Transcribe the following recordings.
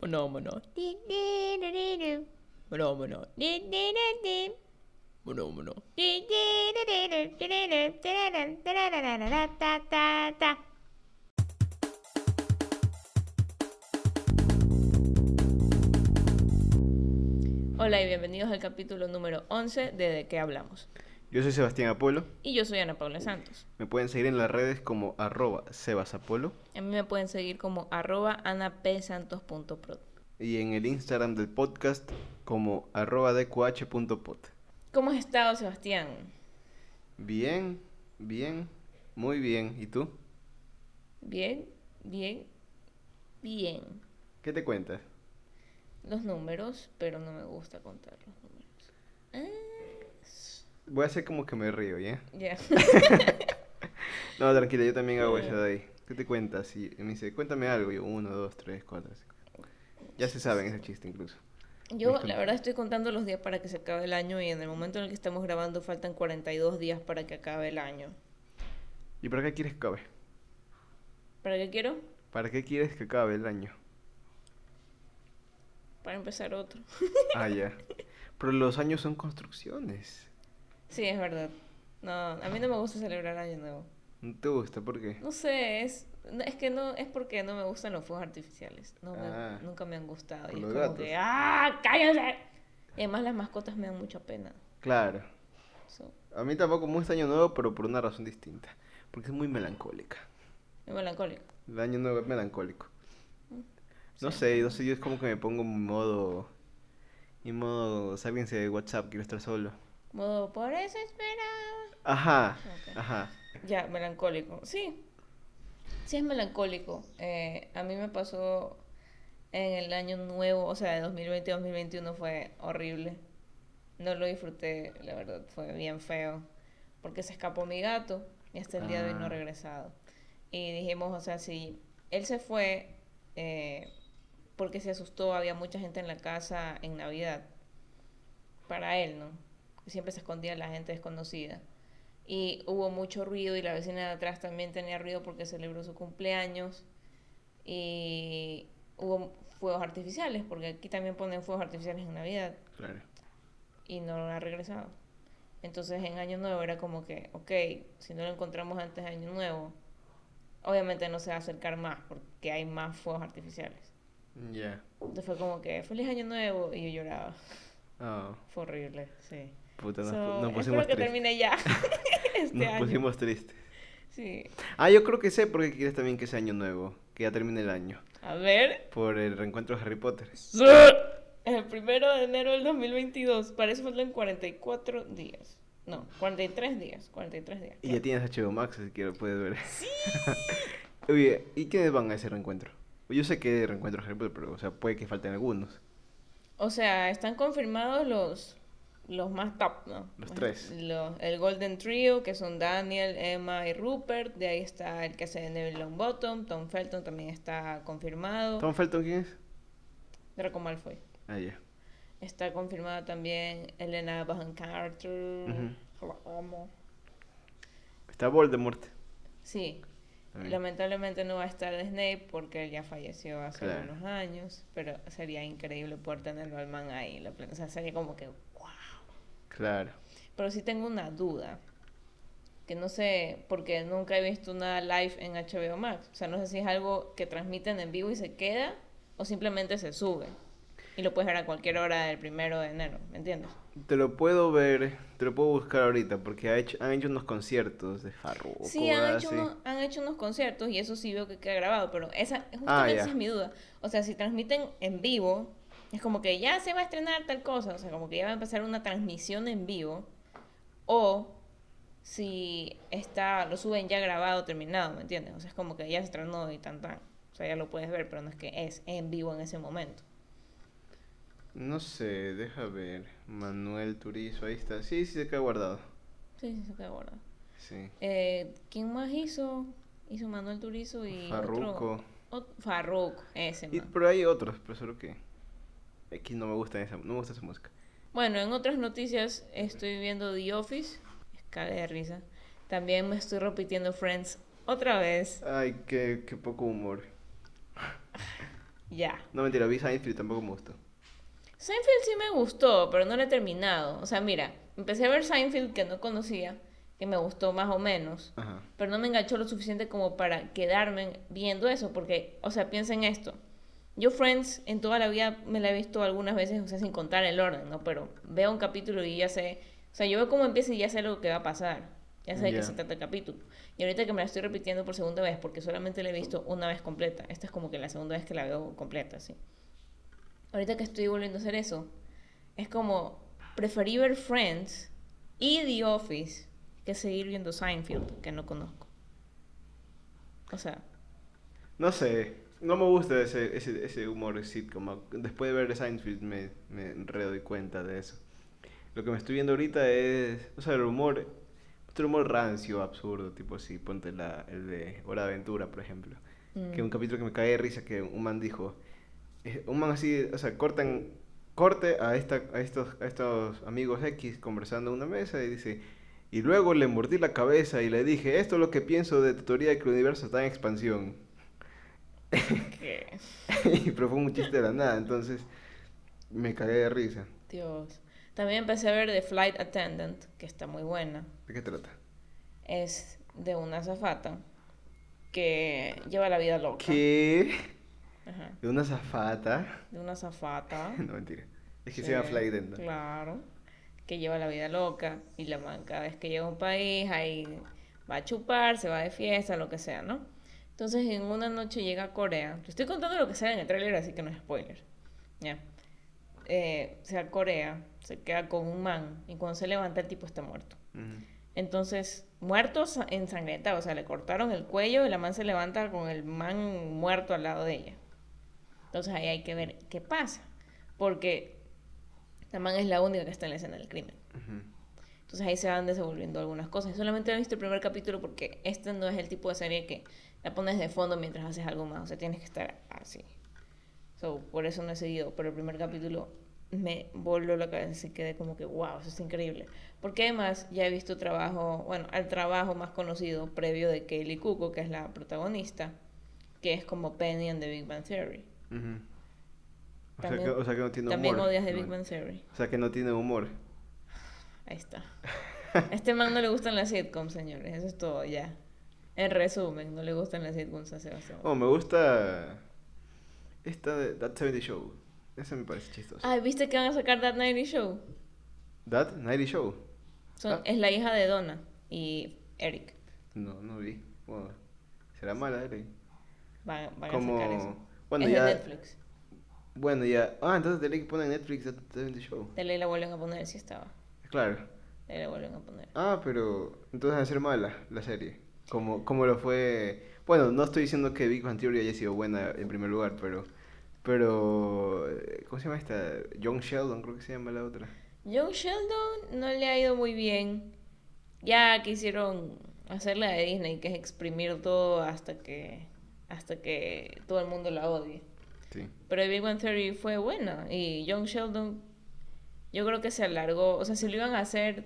Mono, mono. Mono, mono. Mono, mono. Hola y bienvenidos al capítulo número 11 de De qué hablamos. Yo soy Sebastián Apolo. Y yo soy Ana Paula Santos. Me pueden seguir en las redes como arroba sebasapolo. A mí me pueden seguir como arroba anapsantos.prod. Y en el Instagram del podcast como arroba dqh.pod. ¿Cómo has estado, Sebastián? Bien, bien, muy bien. ¿Y tú? Bien, bien, bien. ¿Qué te cuentas? Los números, pero no me gusta contar los números. Ah, Voy a hacer como que me río, ¿ya? Ya. No, tranquila, yo también hago eso de ahí. ¿Qué te cuentas? Y me dice, cuéntame algo. Yo, uno, dos, tres, cuatro, cinco. Ya se saben ese chiste incluso. Yo, la verdad, estoy contando los días para que se acabe el año y en el momento en el que estamos grabando faltan 42 días para que acabe el año. ¿Y para qué quieres que acabe? ¿Para qué quiero? ¿Para qué quieres que acabe el año? Para empezar otro. Ah, ya. Pero los años son construcciones. Sí, es verdad. No, a mí no me gusta celebrar Año Nuevo. ¿No te gusta? ¿Por qué? No sé, es, no, es que no, es porque no me gustan los fuegos artificiales. No me- Ah. nunca me han gustado. Y es como que, ¡ah! ¡Cállense! Y además las mascotas me dan mucha pena. Claro. So, A mí tampoco me gusta Año Nuevo, pero por una razón distinta. Porque es muy melancólica. es melancólico. El Año Nuevo es melancólico. No Sí. sé, no sé, yo es como que me pongo en modo... En modo, de WhatsApp, quiero estar solo. Modo, por eso espera. Ajá, ajá. Ya, melancólico. Sí. Sí es melancólico. Eh, a mí me pasó en el año nuevo, o sea, de 2020-2021 fue horrible. No lo disfruté, la verdad, fue bien feo. Porque se escapó mi gato y hasta el día de hoy no ha Ah. regresado. Y dijimos, o sea, si él se fue eh, porque se asustó, había mucha gente en la casa en Navidad. Para él, ¿no? Siempre se escondía la gente desconocida y hubo mucho ruido y la vecina de atrás también tenía ruido porque celebró su cumpleaños y hubo fuegos artificiales porque aquí también ponen fuegos artificiales en Navidad Claro. y no lo ha regresado. Entonces en Año Nuevo era como que, ok, si no lo encontramos antes de Año Nuevo, obviamente no se va a acercar más porque hay más fuegos artificiales. Ya. Entonces fue como que, feliz Año Nuevo y yo lloraba. Ah, Fue horrible, sí. Puta, nos, So, nos pusimos que termine ya este Nos año. pusimos tristes. Sí. Ah, yo creo que sé por qué quieres también que sea año nuevo. Que ya termine el año. A ver. Por el reencuentro de Harry Potter. El primero de enero del 2022. Para eso faltan 44 días. No, 43 días. 43 días. Y ya tienes HBO Max, así que lo puedes ver. Oye, ¿y quiénes van a ese reencuentro? Yo sé que reencuentro de Harry Potter, pero o sea, puede que falten algunos. O sea, están confirmados los los más top, ¿no? Los tres. los- el Golden Trio, que son Daniel, Emma y Rupert. De ahí está el que hace de Neville Longbottom. Tom Felton también está confirmado. ¿Tom Felton quién es? Draco Malfoy. Ah, ya. Está confirmada también Elena Bonham Carter. Ujú. La amo. Está Voldemort. Sí, también. lamentablemente no va a estar Snape porque él ya falleció hace Claro. unos años, pero sería increíble poder tenerlo al man ahí. O sea, sería como que, wow. Claro. Pero sí tengo una duda, que no sé, porque nunca he visto nada live en HBO Max. O sea, no sé si es algo que transmiten en vivo y se queda, o simplemente se sube. Y lo puedes ver a cualquier hora del primero de enero, ¿me entiendes? Te lo puedo ver, te lo puedo buscar ahorita, porque ha hecho, han hecho unos conciertos de Farruko. Sí, han hecho, unos, han hecho unos conciertos y eso sí veo que queda grabado, pero esa justamente Ah, esa es mi duda. O sea, si transmiten en vivo, es como que ya se va a estrenar tal cosa, o sea, como que ya va a empezar una transmisión en vivo, o si está, lo suben ya grabado, terminado, ¿me entiendes? O sea, es como que ya se estrenó y tan tan. O sea, ya lo puedes ver, pero no es que es en vivo en ese momento. No sé, deja ver. Manuel Turizo, ahí está. Sí, sí, se queda guardado. Sí, sí, se queda guardado. Sí. Eh, ¿Quién más hizo? Hizo Manuel Turizo y ot- Farruko, ese Y, pero hay otros, pero solo que. X no me gusta esa, no me gusta esa música. Bueno, en otras noticias estoy viendo The Office, cague de risa. También me estoy repitiendo Friends otra vez. Ay, qué, qué poco humor. Ya. No mentira, vi Seinfeld tampoco me gustó. Seinfeld sí me gustó, pero no lo he terminado. O sea, mira, empecé a ver Seinfeld que no conocía, que me gustó más o menos, Ajá. pero no me enganchó lo suficiente como para quedarme viendo eso, porque, o sea, piensa en esto. Yo Friends en toda la vida me la he visto algunas veces, o sea, sin contar el orden, ¿no? Pero veo un capítulo y ya sé, o sea, yo veo cómo empieza y ya sé lo que va a pasar. Ya sé de qué se trata el capítulo. Y ahorita que me la estoy repitiendo por segunda vez, porque solamente la he visto una vez completa. Esta es como que la segunda vez que la veo completa, sí. Ahorita que estoy volviendo a hacer eso, es como preferí ver Friends y The Office que seguir viendo Seinfeld, que no conozco. O sea, No sé, no me gusta ese, ese, ese humor sitcom. Después de ver Seinfeld me, me redoy cuenta de eso. Lo que me estoy viendo ahorita es, o sea, el humor, el humor rancio, absurdo, tipo así, ponte la, el de Hora de Aventura, por ejemplo. mm, Que un capítulo que me cae de risa que un man dijo, eh, un man así, o sea, cortan, corte a, esta, a, estos, a estos amigos X conversando en una mesa y dice, y luego le mordí la cabeza y le dije, esto es lo que pienso de tu teoría de que el universo está en expansión. Que- Pero fue un chiste de la nada, entonces me cagué de risa. Dios. También empecé a ver The Flight Attendant, que está muy buena. ¿De qué trata? Es de una azafata que lleva la vida loca. ¿Qué? Ajá. ¿De una zafata? De una azafata. no, mentira. Es que Sí, se llama Flight Attendant. Claro. Que lleva la vida loca. Y la man cada vez que llega a un país, ahí va a chupar, se va de fiesta, lo que sea, ¿no? Entonces en una noche llega a Corea. Te estoy contando lo que sale en el tráiler, así que no es spoiler. Ya. Eh, se va a Corea, se queda con un man. Y cuando se levanta, el tipo está muerto. Ujú. Entonces, muerto sa- ensangrentado, o sea, le cortaron el cuello y la man se levanta con el man muerto al lado de ella. Entonces ahí hay que ver qué pasa, porque la man es la única que está en la escena del crimen. Ujú. Entonces ahí se van desenvolviendo algunas cosas. Solamente he visto el primer capítulo porque este no es el tipo de serie que la pones de fondo mientras haces algo más, o sea, tienes que estar así. So, por eso no he seguido, pero el primer capítulo me voló la cabeza y quedé como que, wow, eso es increíble. Porque además ya he visto trabajo, bueno, al trabajo más conocido previo de Kaylee Cuoco, que es la protagonista, que es como Penny en The Big Bang Theory. Ujú. O, sea También- que, o sea que no tiene También humor. odias The ¿no? Big Bang Theory. O sea que no tiene humor. Ahí está. A este man no le gustan las sitcoms, señores. Eso es todo, ya. En resumen, no le gustan las sitcoms a Sebastián. Oh, me gusta esta de That 70 Show. Esa me parece chistosa. Ay, ¿viste que van a sacar That 90 Show? That 90 Show. Son, Ah. Es la hija de Donna y Eric. No, no vi. Será mala, Eric. Van, van a sacar eso. Como. Bueno, es ya. de Netflix. Bueno, ya. Ah, entonces Derek pone en Netflix That 70 Show. De ley la vuelven a poner, si estaba. Claro. De ley la vuelven a poner. Ah, pero. Entonces va a ser mala la serie. Como, como lo fue. Bueno, no estoy diciendo que Big Bang Theory haya sido buena en primer lugar, pero. Pero. eh, ¿Cómo se llama esta? Young Sheldon, creo que se llama la otra. John Sheldon no le ha ido muy bien. Ya quisieron hacer la de Disney, que es exprimir todo hasta que hasta que todo el mundo la odie. Sí. Pero Big Bang Theory fue buena y Young Sheldon yo creo que se alargó, o sea, si lo iban a hacer,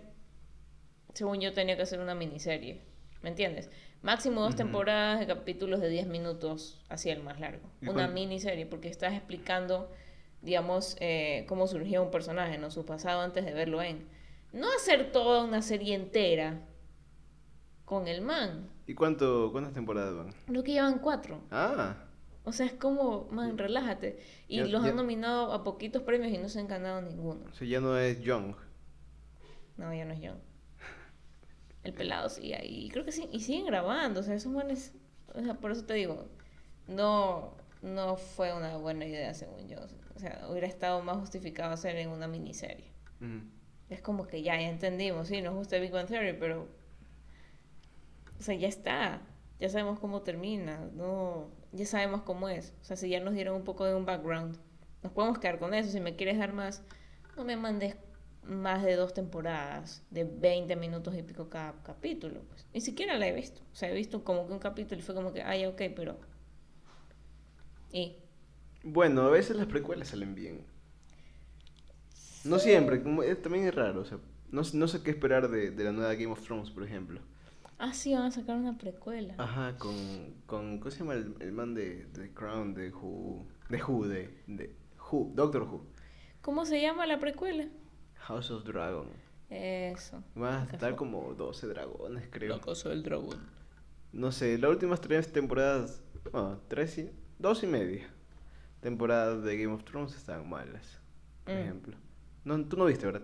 según yo tenía que hacer una miniserie, ¿me entiendes? Máximo dos temporadas de capítulos de 10 minutos, así el más largo. ¿Y Una cuán- miniserie, porque estás explicando, digamos, eh, cómo surgió un personaje, ¿no? Su pasado antes de verlo en... No hacer toda una serie entera con el man. ¿Y cuánto, cuántas temporadas van? Creo que llevan cuatro. Ah, O sea, es como, man, relájate. Y Ya- los ya- han nominado a poquitos premios y no se han ganado ninguno. o sea, ya no es Young. No, ya no es Young. El pelado sigue ahí. Creo que sí. Y siguen grabando. O sea, esos manes. O sea, por eso te digo. No, no fue una buena idea, según yo. O sea, hubiera estado más justificado hacer en una miniserie. Ujú. Es como que ya, ya entendimos. Sí, nos gusta Big Bang Theory, pero. O sea, ya está. Ya sabemos cómo termina. No, ya sabemos cómo es. O sea, si ya nos dieron un poco de un background, nos podemos quedar con eso. Si me quieres dar más, no me mandes más de dos temporadas de 20 minutos y pico cada capítulo. Pues. Ni siquiera la he visto. O sea, he visto como que un capítulo y fue como que, ay, ok, pero. Y. Bueno, a veces las precuelas salen bien. No siempre, como- eh, también es raro. O sea, no, no sé qué esperar de, de la nueva Game of Thrones, por ejemplo. Ah, sí, van a sacar una precuela. Ajá, con, con ¿cómo se llama el, el man de, de Crown, de Who? De Who, de, de Who, Doctor Who. ¿Cómo se llama la precuela? House of Dragon. Eso. Van a estar como 12 dragones, creo. La cosa del dragón. No sé, las últimas tres temporadas, bueno, tres y, dos y media temporadas de Game of Thrones estaban malas, por Mm. ejemplo. No, tú no viste, ¿verdad?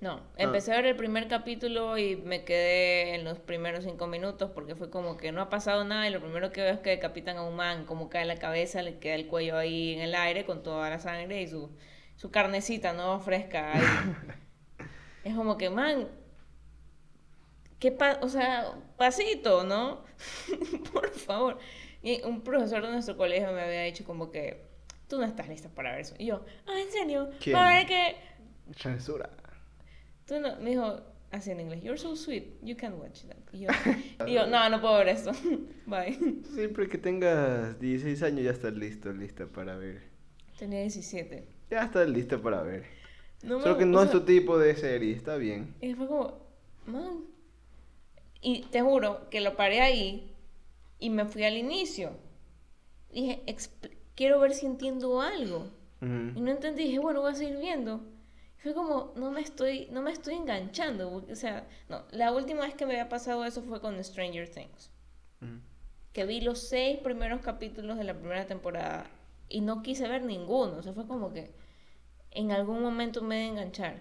No, empecé a ver el primer capítulo y me quedé en los primeros cinco minutos porque fue como que no ha pasado nada y lo primero que veo es que decapitan a un man, como cae la cabeza, le queda el cuello ahí en el aire con toda la sangre y su, su carnecita, ¿no? Fresca ahí. es como que, man, ¿qué pa o sea, pasito, ¿no? Por favor. Y un profesor de nuestro colegio me había dicho como que, tú no estás lista para ver eso. Y yo, ah, ¿en serio? ¿Quién? Para ver que... Censura. Tú no, me dijo así en inglés, you're so sweet, you can watch that. Y yo, y yo no, no puedo ver esto. Bye. Siempre que tengas 16 años ya estás listo, lista para ver. Tenía 17. Ya estás lista para ver. No Solo que no es sea, tu tipo de serie, está bien. Y fue como, man. Y te juro que lo paré ahí y me fui al inicio. Dije, "Expl- quiero ver si entiendo algo. Y Ujú. no entendí, dije, bueno, voy a seguir viendo. Fue como, no me estoy, no me estoy enganchando. O sea, no, la última vez que me había pasado eso fue con Stranger Things. Que vi los seis primeros capítulos de la primera temporada y no quise ver ninguno. O sea, fue como que en algún momento me de enganchar.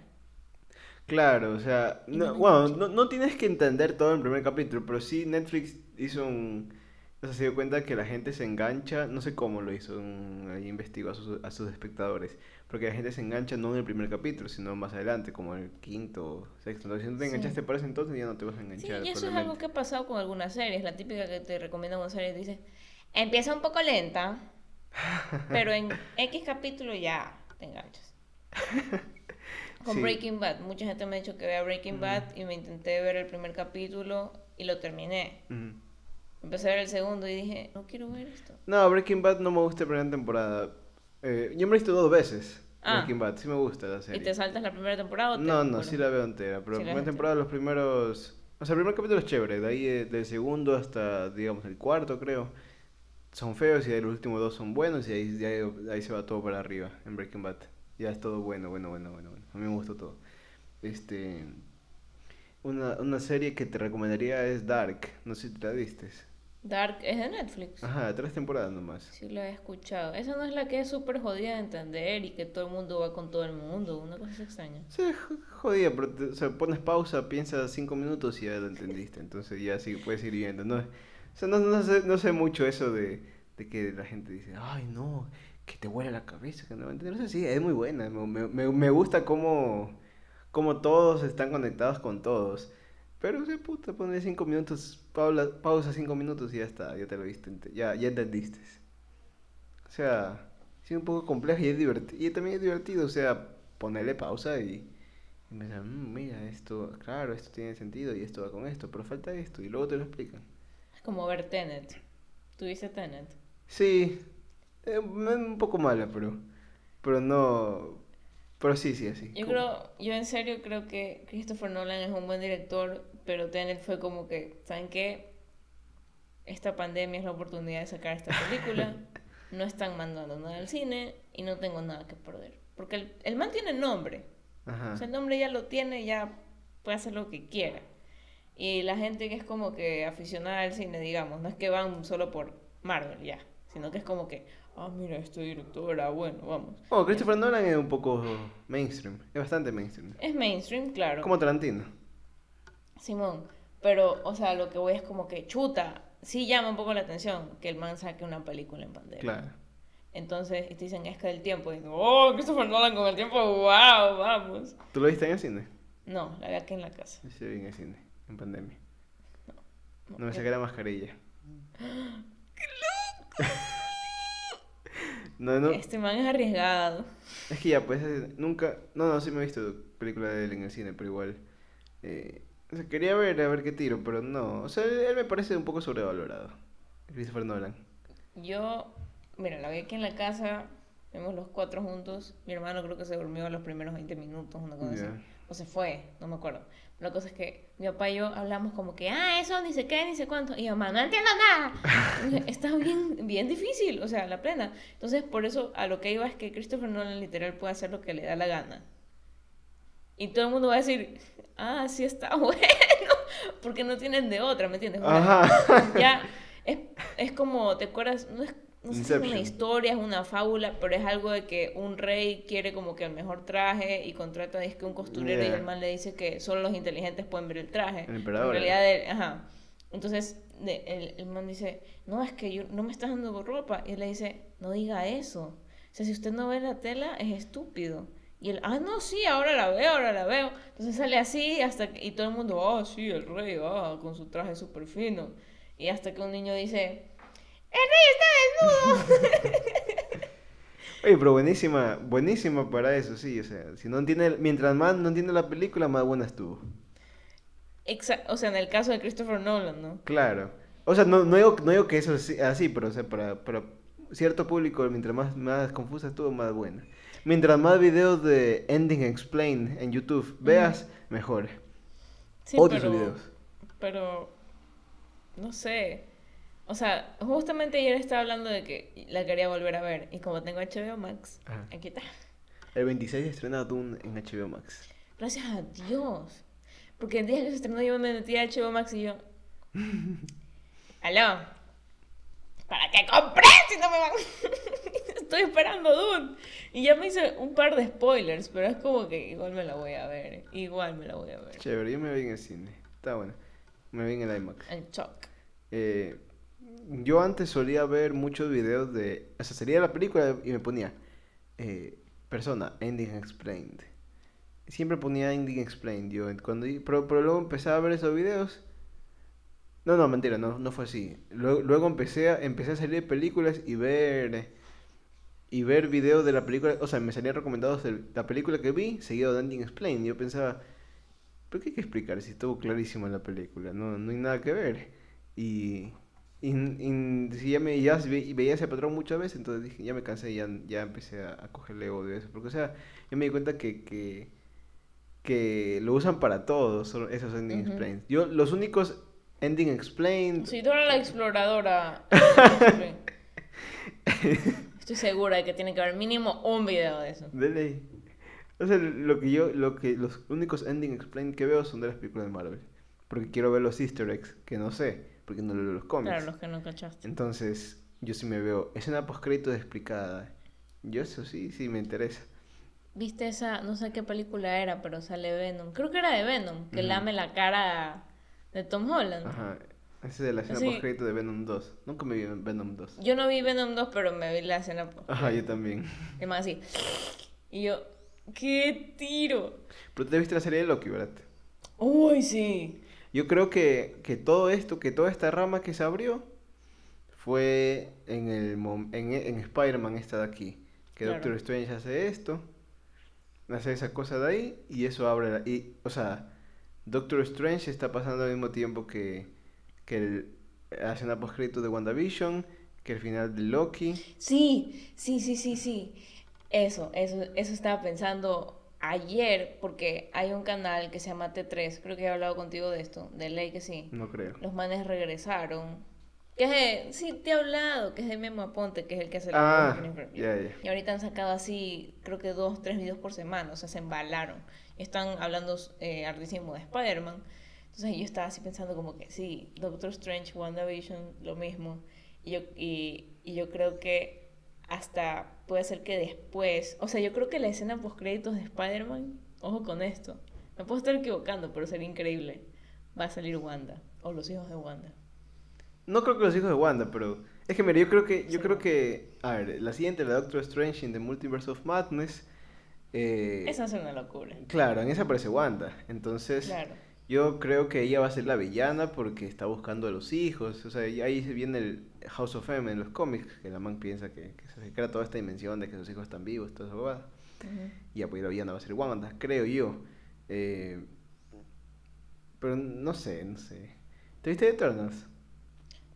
Claro, o sea, no- bueno, no, no tienes que entender todo en el primer capítulo, pero sí Netflix hizo un... O sea, se dio cuenta que la gente se engancha, no sé cómo lo hizo, un- ahí investigó a sus, a sus espectadores, porque la gente se engancha no en el primer capítulo, sino más adelante, como en el quinto o sexto. Entonces, si no te Sí. enganchaste para ese entonces, ya no te vas a Sí, enganchar. y eso es algo que ha pasado con algunas series. La típica que te recomiendan una serie dice, empieza un poco lenta, pero en X capítulo ya te enganchas. Con Sí. Breaking Bad, mucha gente me ha dicho que vea Breaking Ujú. Bad y me intenté ver el primer capítulo y lo terminé. Ujú. Empecé a ver el segundo y dije, no quiero ver esto. No, Breaking Bad no me gusta la primera temporada. Eh, yo me he visto dos veces. Ah. Breaking Bad, sí me gusta la ¿Y serie. te saltas la primera temporada o te- No, no, sí la veo entera, pero Sí la primera temporada, los primeros... O sea, el primer capítulo es chévere, de ahí eh, del segundo hasta, digamos, el cuarto, creo, son feos y de ahí los últimos dos son buenos y ahí, ya- ahí se va todo para arriba en Breaking Bad. Ya es todo bueno, bueno, bueno, bueno, bueno. A mí me gustó todo. Este... Una, una serie que te recomendaría es Dark, no sé si te la viste. Dark es de Netflix. Ajá, tres temporadas nomás. Sí, la he escuchado. Esa no es la que es súper jodida de entender y que todo el mundo va con todo el mundo. Una cosa extraña. Sí, jo- jodida, pero te- o sea, pones pausa, piensas cinco minutos y ya lo entendiste. Entonces ya sí puedes ir viendo. No, o sea, no, no sé, no sé mucho eso de, de que la gente dice, ay, no, que te huele la cabeza, que no. No sé, sí, es muy buena. Me, me- me- gusta cómo, cómo todos están conectados con todos. Pero, o sea, puta, pones cinco minutos, paula- pausa cinco minutos y ya está, ya te lo viste, ya, ya entendiste. O sea, sí, un poco compleja y es divertido. Y también es divertido, o sea, ponerle pausa y, y pensar, "Mm, mira, esto, claro, esto tiene sentido y esto va con esto, pero falta esto, y luego te lo explican. Es como ver Tenet. ¿Tuviste Tenet? Sí, eh, un poco mala, pero, pero no, pero sí, sí, así. Yo creo, yo en serio creo que Christopher Nolan es un buen director, pero Tenet fue como que, ¿saben qué? Esta pandemia es la oportunidad de sacar esta película. No están mandando nada al cine y no tengo nada que perder. Porque el, el man tiene nombre. Ajá. O sea, el nombre ya lo tiene, ya puede hacer lo que quiera. Y la gente que es como que aficionada al cine, digamos, no es que van solo por Marvel ya, sino que es como que, ah, mira, este director, ah, bueno, vamos. Bueno, Christopher Nolan es un poco mainstream, es bastante mainstream. Es mainstream, claro. Como Tarantino. Simón, pero, o sea, lo que voy es como que chuta, sí llama un poco la atención que el man saque una película en pandemia. Claro. Entonces, y te dicen, es que del tiempo, y digo, oh, Christopher Nolan con el tiempo, wow, vamos. ¿Tú lo viste en el cine? No, la vi aquí en la casa. Sí vi en el cine, en pandemia. No, No me saqué la mascarilla. No, no. Este man es arriesgado. Es que ya, pues nunca. No, no, sí me he visto película de él en el cine, pero igual. eh, o sea, quería ver a ver qué tiro, pero no. O sea, él me parece un poco sobrevalorado. Christopher Nolan. Yo, mira, la vi aquí en la casa, vemos los cuatro juntos. Mi hermano creo que se durmió los primeros 20 minutos, una cosa así. O se fue, no me acuerdo. La cosa es que mi papá y yo hablamos como que, ah, eso ni sé qué, ni sé cuánto. Y yo, mamá, no entiendo nada. Está bien, bien difícil, o sea, la plena. Entonces, por eso a lo que iba es que Christopher Nolan literal puede hacer lo que le da la gana. Y todo el mundo va a decir, ah, sí está bueno. Porque no tienen de otra, ¿me entiendes? Ajá. ya es, es como, ¿te acuerdas? No es, no sé si es una historia, es una fábula, pero es algo de que un rey quiere como que el mejor traje y contrata es que un costurero y el man le dice que solo los inteligentes pueden ver el traje. El emperador, En realidad, él- ajá. Entonces de- el, el man dice, no, es que yo, no me estás dando ropa. Y él le dice, no diga eso. O sea, si usted no ve la tela, es estúpido. Y él, ah, no, sí, ahora la veo, ahora la veo. Entonces sale así hasta que, y todo el mundo, ah, sí, el rey, ah, con su traje súper fino. Y hasta que un niño dice, ¡El rey está desnudo! Oye, pero buenísima, buenísima para eso, sí. O sea, si no entiende, mientras más no entiende la película, más buena estuvo. Exa- o sea, en el caso de Christopher Nolan, ¿no? Claro. O sea, no, no, digo, no digo que eso es así, pero o sea, para, para cierto público, mientras más, más confusa estuvo, más buena. Mientras más videos de Ending Explained en YouTube veas, mejor. Sí, pero, esos videos. pero, no sé. O sea, justamente ayer estaba hablando de que la quería volver a ver. Y como tengo HBO Max, Ajá. aquí está. El 26 estrena Dune en HBO Max. Gracias a Dios. Porque el día que se estrenó yo me metí a HBO Max y yo... Aló. ¿Para qué compré si no me van? Estoy esperando Dune. Y ya me hice un par de spoilers, pero es como que igual me la voy a ver. Igual me la voy a ver. Chévere, yo me vi en el cine. Está bueno. Me vi en el IMAX. En shock. Eh, yo antes solía ver muchos videos de. O sea, salía la película y me ponía. eh, persona, Ending Explained. Siempre ponía Ending Explained. Yo, cuando, pero, luego empecé a ver esos videos. No, no, mentira, no, no fue así. Luego, luego empecé, a, empecé a salir películas y ver. Y ver videos de la película. O sea, me salían recomendados la película que vi, seguido de Ending Explained. Yo pensaba. ¿Pero qué hay que explicar si estuvo clarísimo en la película? No, no hay nada que ver. Y, y, y ya, me, ya ve- veía ese patrón muchas veces, entonces dije, ya me cansé y ya, ya empecé a, a cogerle odio a eso. Porque, o sea, yo me di cuenta que, que, que lo usan para todo, solo esos ending Ujú. explained. Yo, los únicos ending explained... Si Dora la exploradora. Estoy segura de que tiene que haber mínimo un video de eso. De ley. O sea, lo que yo, lo que, los únicos ending explained que veo son de las películas de Marvel. Porque quiero ver los easter eggs, que no sé, porque no leo los cómics. Claro, los que no cachaste. Entonces, yo sí me veo escena post-créditos explicada. Yo eso sí, sí me interesa. ¿Viste esa, no sé qué película era, pero sale Venom? Creo que era de Venom, que Ujú. lame la cara de Tom Holland. Ajá. Esa es de la escena Sí. post-crédito de Venom 2. Nunca me vi en Venom 2. Yo no vi Venom 2, pero me vi la escena. post- Ajá, yo también. El man así. Y yo, ¡qué tiro! Pero te viste la serie de Loki, ¿verdad? ¡Uy, sí! Yo creo que, que todo esto, que toda esta rama que se abrió, fue en el en, en Spider-Man esta de aquí. Que Claro. Doctor Strange hace esto, hace esa cosa de ahí, y eso abre la... Y, o sea, Doctor Strange está pasando al mismo tiempo que, que el, la escena post-crédito de WandaVision, que el final de Loki. Sí, sí, sí, sí, sí. Eso, eso, eso estaba pensando ayer, porque hay un canal que se llama T3, creo que he hablado contigo de esto, de ley que sí. No creo. Los manes regresaron. Que es de, sí, te he hablado, que es de Memo Aponte, que es el que hace la Ah, ya, ya. Y ahorita han sacado así, creo que dos, tres videos por semana, o sea, se embalaron. Están hablando eh, hartísimo de Spider-Man. Entonces yo estaba así pensando como que sí, Doctor Strange, WandaVision, lo mismo. Y yo, y, y yo creo que hasta puede ser que después, o sea, yo creo que la escena post créditos de Spider-Man, ojo con esto, me puedo estar equivocando, pero sería increíble. Va a salir Wanda, o los hijos de Wanda. No creo que los hijos de Wanda, pero es que mira, yo creo que yo Sí. creo que a ver, la siguiente la Doctor Strange in the Multiverse of Madness eh, Esa es una locura. claro, en esa aparece Wanda. Entonces, Claro. yo creo que ella va a ser la villana porque está buscando a los hijos, o sea, ahí se viene el House of M en los cómics, que la man piensa que, que se crea toda esta dimensión de que sus hijos están vivos, toda esa bobada. Ujú. Y ya, pues la villana va a ser Wanda, creo yo. Eh, pero no sé, no sé. ¿Te viste Eternals?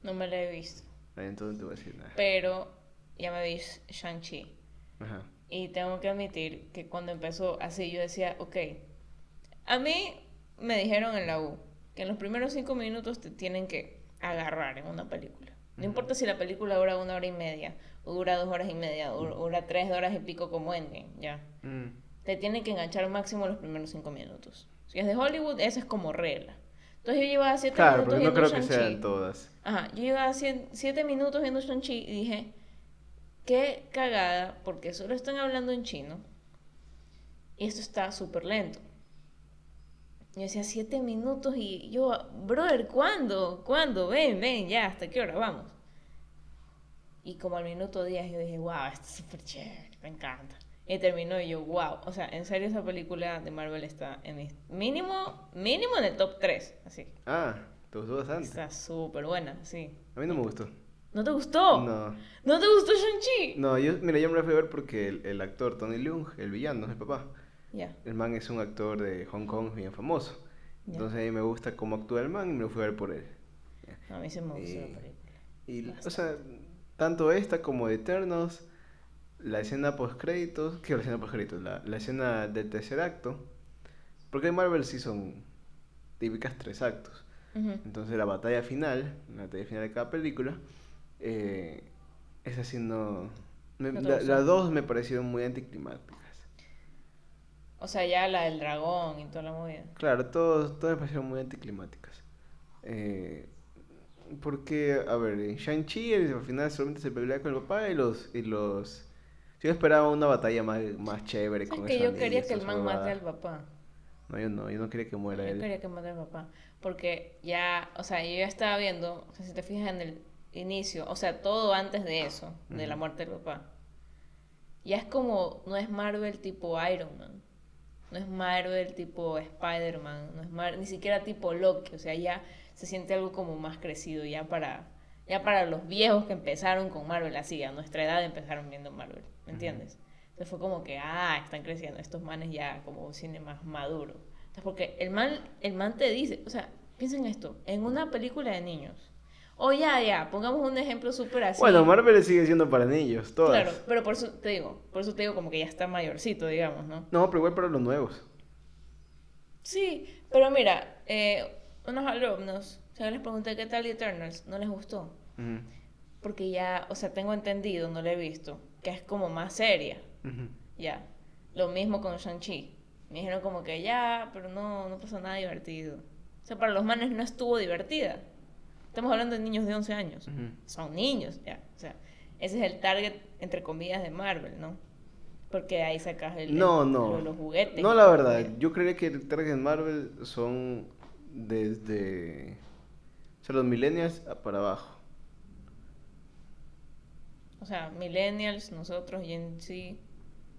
No me la he visto. Ah, Entonces no te voy a decir nada. Pero ya me vi Shang-Chi. Ajá. Y tengo que admitir que cuando empezó así, yo decía, ok, A mí me dijeron en la U que en los primeros cinco minutos te tienen que agarrar en una película. No importa si la película dura una hora y media, o dura dos horas y media, o dura tres horas y pico como Endgame, ya. Mm. Te tienen que enganchar máximo los primeros cinco minutos. Si es de Hollywood, eso es como regla. Entonces yo llevaba siete Claro, minutos porque no viendo creo que sean todas. Ajá, yo llevaba siete minutos viendo Shang-Chi y dije, qué cagada, porque solo están hablando en chino y esto está súper lento. Yo decía, siete minutos y yo, brother, ¿cuándo? ¿Cuándo? Ven, ven, ya, ¿hasta qué hora? Vamos. Y como al minuto 10 yo dije, wow, esto es súper chévere, me encanta. Y terminó y yo, wow, o sea, en serio esa película de Marvel está en mi mínimo, mínimo en el top 3, así. Ah, te gustó bastante. Está súper buena, sí. A mí no me gustó. ¿No te gustó? No. ¿No te gustó Shang-Chi? No, yo, mira, yo me la fui a ver porque el, el actor Tony Leung, el villano, el papá, Ya. el man es un actor de Hong Kong bien famoso. Ya. Entonces a mí me gusta cómo actúa el man y me lo fui a ver por él. A mí se me gustó Y- la película. Y, o sea, tanto esta como Eternos, la escena post créditos, que la escena post créditos, la, la escena del tercer acto, porque en Marvel sí son típicas tres actos. Ujú. Entonces la batalla final, la batalla final de cada película, eh, esa sí no... me- la- las dos me parecieron muy anticlimáticas. O sea, ya la del dragón y toda la movida. Claro, todos, todas me parecieron muy anticlimáticas. Eh, porque, a ver, en Shang-Chi al final solamente se pelea con el papá y los... Y los yo esperaba una batalla más, más chévere ¿Sabes con que esos yo quería que el man mate al papá? No, yo no, yo no quería que muera Yo él. quería que mate al papá. Porque ya, o sea, yo ya estaba viendo, o sea, si te fijas en el inicio, o sea, todo antes de eso, de la Ujú. muerte del papá. Ya es como, no es Marvel tipo Iron Man. No es Marvel tipo Spider-Man. No es Mar- ni siquiera tipo Loki. O sea, ya se siente algo como más crecido. Ya para, ya para los viejos que empezaron con Marvel así, a nuestra edad empezaron viendo Marvel. ¿Me entiendes? Entonces fue como que, ah, están creciendo. Estos manes ya como un cine más maduro. Entonces, porque el man, el man te dice, o sea, piensen esto, en una película de niños. O ya, ya, pongamos un ejemplo súper así. Bueno, Marvel sigue siendo para niños, todas. Claro, pero por eso te digo, por eso te digo como que ya está mayorcito, digamos, ¿no? No, pero igual para los nuevos. Sí, pero mira, eh, unos alumnos, o sea, les pregunté qué tal Eternals, no les gustó. Porque ya, o sea, tengo entendido, no lo he visto, que es como más seria, ya. Lo mismo con Shang-Chi. Me dijeron como que ya, pero no, no pasó nada divertido. O sea, para los manes no estuvo divertida. Estamos hablando de niños de 11 años. Son niños, ya. O sea, ese es el target, entre comillas, de Marvel, ¿no? Porque ahí sacas el, No, el- no. lo- los juguetes. No, la verdad, ya. yo creería que el target Marvel son desde... O sea, los millennials para abajo. O sea, millennials, nosotros, Gen Z.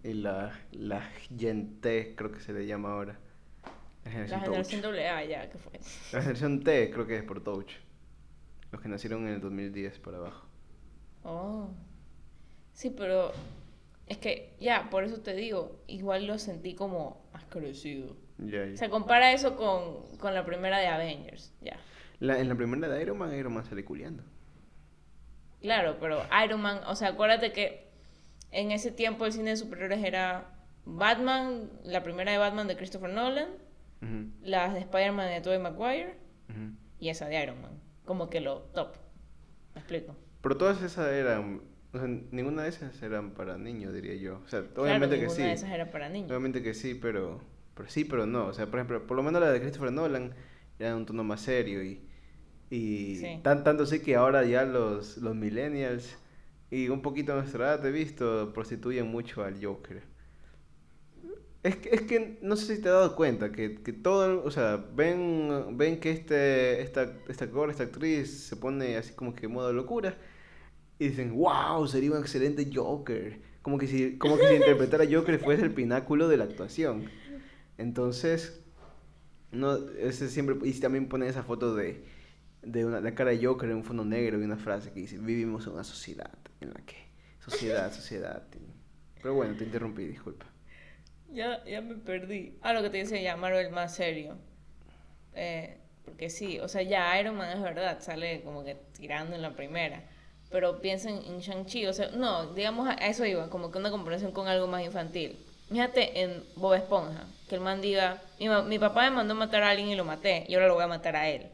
Y la, la Gen T, creo que se le llama ahora. La La generación generación Touch. doble A, ya, que fue. La generación T creo que es por Touch. Los que nacieron en el 2010 para abajo. Oh. Sí, pero es que ya, por eso te digo, igual lo sentí como más crecido. Ya, ya. O sea, compara eso con, con la primera de Avengers, ya. La- en la primera de Iron Man, Iron Man sale culiando. Claro, pero Iron Man, o sea, acuérdate que en ese tiempo el cine de superhéroes era Batman, la primera de Batman de Christopher Nolan, las de Spider-Man de Tobey Maguire y esa de Iron Man. Como que lo top. ¿Me explico? Pero todas esas eran... O sea, ninguna de esas eran para niños, diría yo. O sea, claro, obviamente que ninguna sí. de esas era para niños. Obviamente que sí, pero, pero sí, pero no. O sea, por ejemplo, por lo menos la de Christopher Nolan era un tono más serio y, y Sí. tan, tanto sí que ahora ya los, los millennials y un poquito a nuestra edad, he visto, prostituyen mucho al Joker. Es que, es que no sé si te has dado cuenta que, que todo, o sea, ven, ven que este, esta, esta actor, esta actriz se pone así como que en modo locura y dicen, wow, sería un excelente Joker. Como que si, como que si interpretar Joker fuese el pináculo de la actuación. Entonces, no, ese siempre, y también ponen esa foto de, de una, la cara de Joker en un fondo negro y una frase que dice, vivimos en una sociedad en la que, sociedad, sociedad. Pero bueno, te interrumpí, disculpa. Ya, ya me perdí. Ah, lo que te dice ya Marvel más serio. Eh, porque sí, o sea, ya Iron Man es verdad, sale como que tirando en la primera. Pero piensen en Shang-Chi, o sea, no, digamos a a eso iba, como que una comparación con algo más infantil. Fíjate en Bob Esponja, que el man diga, mi, mi papá me mandó matar a alguien y lo maté, y ahora lo voy a matar a él.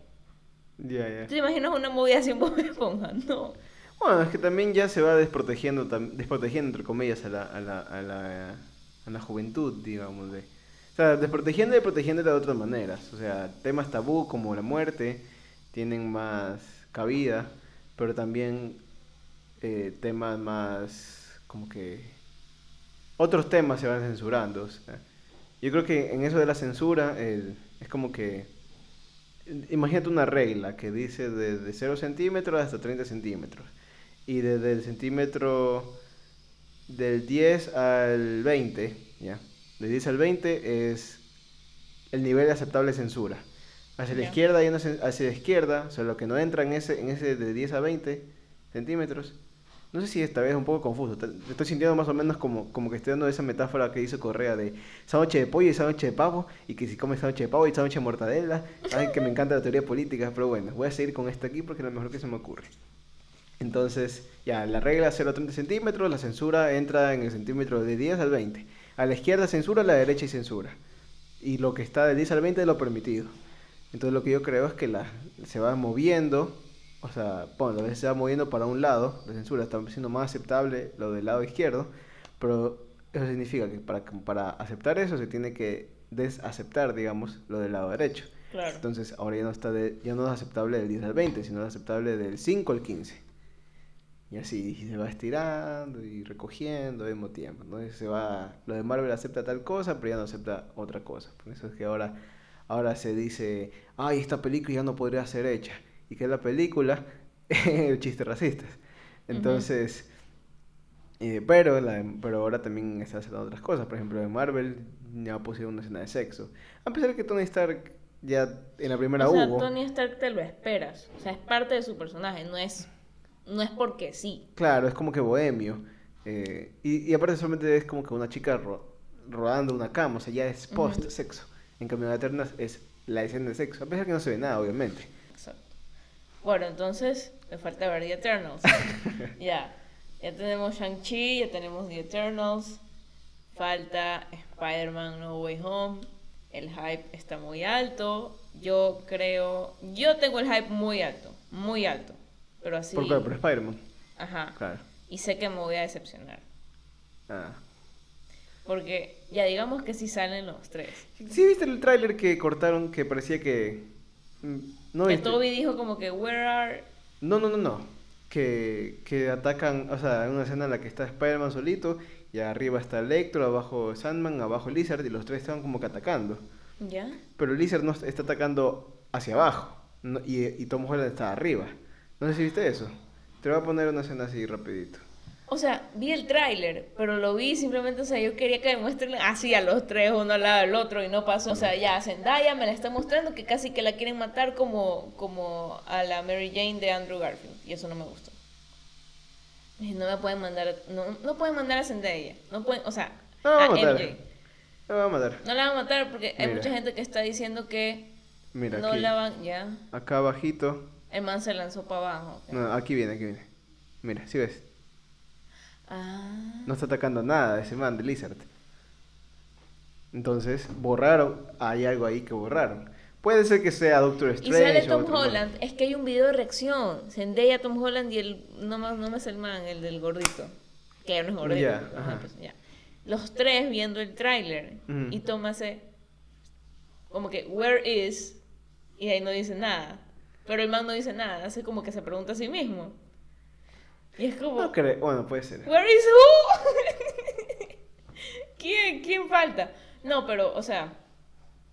Ya, ya. ¿Tú te imaginas una movida en Bob Esponja? No. Bueno, es que también ya se va desprotegiendo, desprotegiendo entre comillas, a la, a la, a la, a la juventud, digamos. De, o sea, desprotegiendo y protegiéndola de otras maneras. O sea, temas tabú como la muerte tienen más cabida, pero también eh, temas más como que otros temas se van censurando. o sea. yo creo que en eso de la censura el- es como que imagínate una regla que dice desde 0 centímetros hasta 30 centímetros y desde el centímetro del 10 al 20, ¿ya? Del 10 al 20 es el nivel aceptable de censura. Hacia la izquierda cen- hacia la izquierda, o sea, lo que no entra en ese, en ese de 10 a 20 centímetros. No sé si esta vez es un poco confuso. te- te Estoy sintiendo más o menos como, como que estoy dando esa metáfora que hizo Correa de sándwich de pollo y sándwich de pavo. Y que si comes sándwich de pavo y sándwich de mortadela. Ay, que me encanta la teoría política. Pero bueno, voy a seguir con esta aquí porque es lo mejor que se me ocurre. Entonces, ya, la regla 0 a 30 centímetros, la censura entra en el centímetro de 10 al 20. A la izquierda censura, a la derecha y censura. Y lo que está del 10 al 20 es lo permitido. Entonces lo que yo creo es que la, se va moviendo, o sea, bueno, a veces se va moviendo para un lado, la censura está siendo más aceptable lo del lado izquierdo, pero eso significa que para, para aceptar eso se tiene que desaceptar, digamos, lo del lado derecho. Claro. Entonces ahora ya no, está de- ya no es aceptable del 10 al 20, sino es aceptable del 5 al 15. Y así se va estirando y recogiendo al mismo tiempo. Entonces se va, lo de Marvel acepta tal cosa, pero ya no acepta otra cosa. Por eso es que ahora, ahora se dice, ay, esta película ya no podría ser hecha. Y que es la película, chistes racistas. Entonces, eh, pero, la, pero ahora también está haciendo otras cosas. Por ejemplo, en Marvel ya pusieron una escena de sexo. A pesar de que Tony Stark ya en la primera o sea, hubo. Tony Stark te lo esperas. O sea, es parte de su personaje, no es, no es porque sí. Claro, es como que bohemio. eh, y, y aparte solamente es como que una chica ro- rodando una cama, o sea, ya es post-sexo. En cambio, en Eternas es la escena de sexo, a pesar que no se ve nada, obviamente. Exacto. Bueno, entonces, me falta ver The Eternals. ya. Ya tenemos Shang-Chi, ya tenemos The Eternals. Falta Spider-Man No Way Home. El hype está muy alto. Yo creo. Yo tengo el hype muy alto. Muy alto. Pero así. ¿Por qué? Por Spider-Man. Ajá. Claro. Y sé que me voy a decepcionar. Ah. Porque ya digamos que sí salen los tres. ¿Sí viste el tráiler que cortaron que parecía que... mm, No, que? Toby dijo como que, where are... no, no, no, no. Que, que atacan, o sea, una escena en la que está Spider-Man solito y arriba está Electro, abajo Sandman, abajo Lizard y los tres estaban como que atacando. ¿Ya? Pero Lizard no est- está atacando hacia abajo no- y, y Tom Holland está arriba. No sé si viste eso. Te voy a poner una escena así rapidito. O sea, vi el tráiler, pero lo vi simplemente, o sea, yo quería que me muestren así a los tres, uno al lado del otro, y no pasó. O sea, ya Zendaya me la está mostrando que casi que la quieren matar como, como a la Mary Jane de Andrew Garfield, y eso no me gustó. No me pueden mandar, no, no pueden mandar a Zendaya, no pueden, o sea, No, la a van a matar. MJ. La voy a matar. No la van a matar porque hay mucha gente que está diciendo que Mira, no aquí. la van, ya. Acá abajito. El man se lanzó para abajo. No, aquí viene, aquí viene. Mira, si ves. Ah. No está atacando nada ese man de Lizard. Entonces, borraron. Hay algo ahí que borraron. Puede ser que sea Doctor Y Strange. sale o Tom man. Holland. Es que hay un video de reacción. Zendaya, Tom Holland y el. No más, no me sé el man, el del gordito. Que no es gordito. Ajá. ajá, pues. Los tres viendo el tráiler. Y Tom hace. Como que, ¿where is? Y ahí no dice nada. Pero el man no dice nada. Hace como que se pregunta a sí mismo. Y es como. No creo. Bueno, puede ser. ¿Where is who? ¿Quién? ¿Quién falta? No, pero, o sea,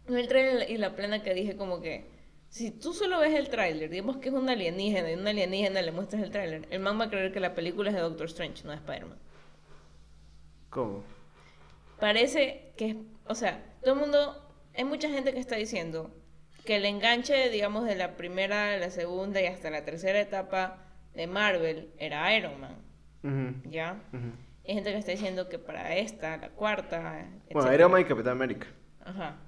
el trailer y la plena que dije como que si tú solo ves el tráiler, digamos que es un alienígena y un alienígena le muestras el tráiler, el man va a creer que la película es de Doctor Strange, no de Spider-Man. ¿Cómo? Parece que, es- o sea, todo el mundo, hay mucha gente que está diciendo que el enganche, digamos, de la primera, la segunda y hasta la tercera etapa de Marvel era Iron Man, ¿ya? Hay gente que está diciendo que para esta, la cuarta, Bueno, etcétera. Iron Man y Capitán América. Ajá.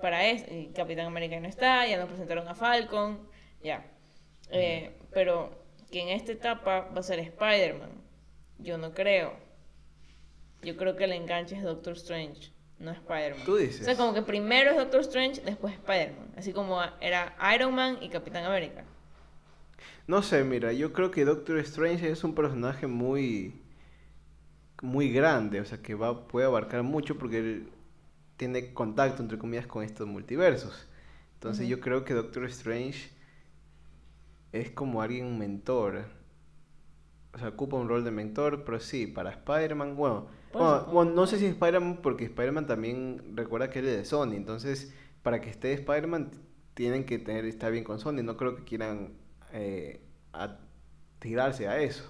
Para es, y Capitán América no está, ya nos presentaron a Falcon, ya. Eh, pero que en esta etapa va a ser Spider-Man. Yo no creo. yo creo que el enganche es Doctor Strange, no Spider-Man. Tú dices. O sea, como que primero es Doctor Strange, después Spider-Man. Así como era Iron Man y Capitán América. No sé, mira, yo creo que Doctor Strange es un personaje muy muy grande, o sea, que va puede abarcar mucho porque él tiene contacto entre comillas con estos multiversos. Entonces yo creo que Doctor Strange es como alguien mentor. O sea, ocupa un rol de mentor, pero sí, para Spider-Man, bueno, bueno, no sé si Spider-Man, porque Spider-Man también recuerda que él es de Sony, entonces para que esté Spider-Man tienen que tener, estar bien con Sony, no creo que quieran eh, a- tirarse a eso.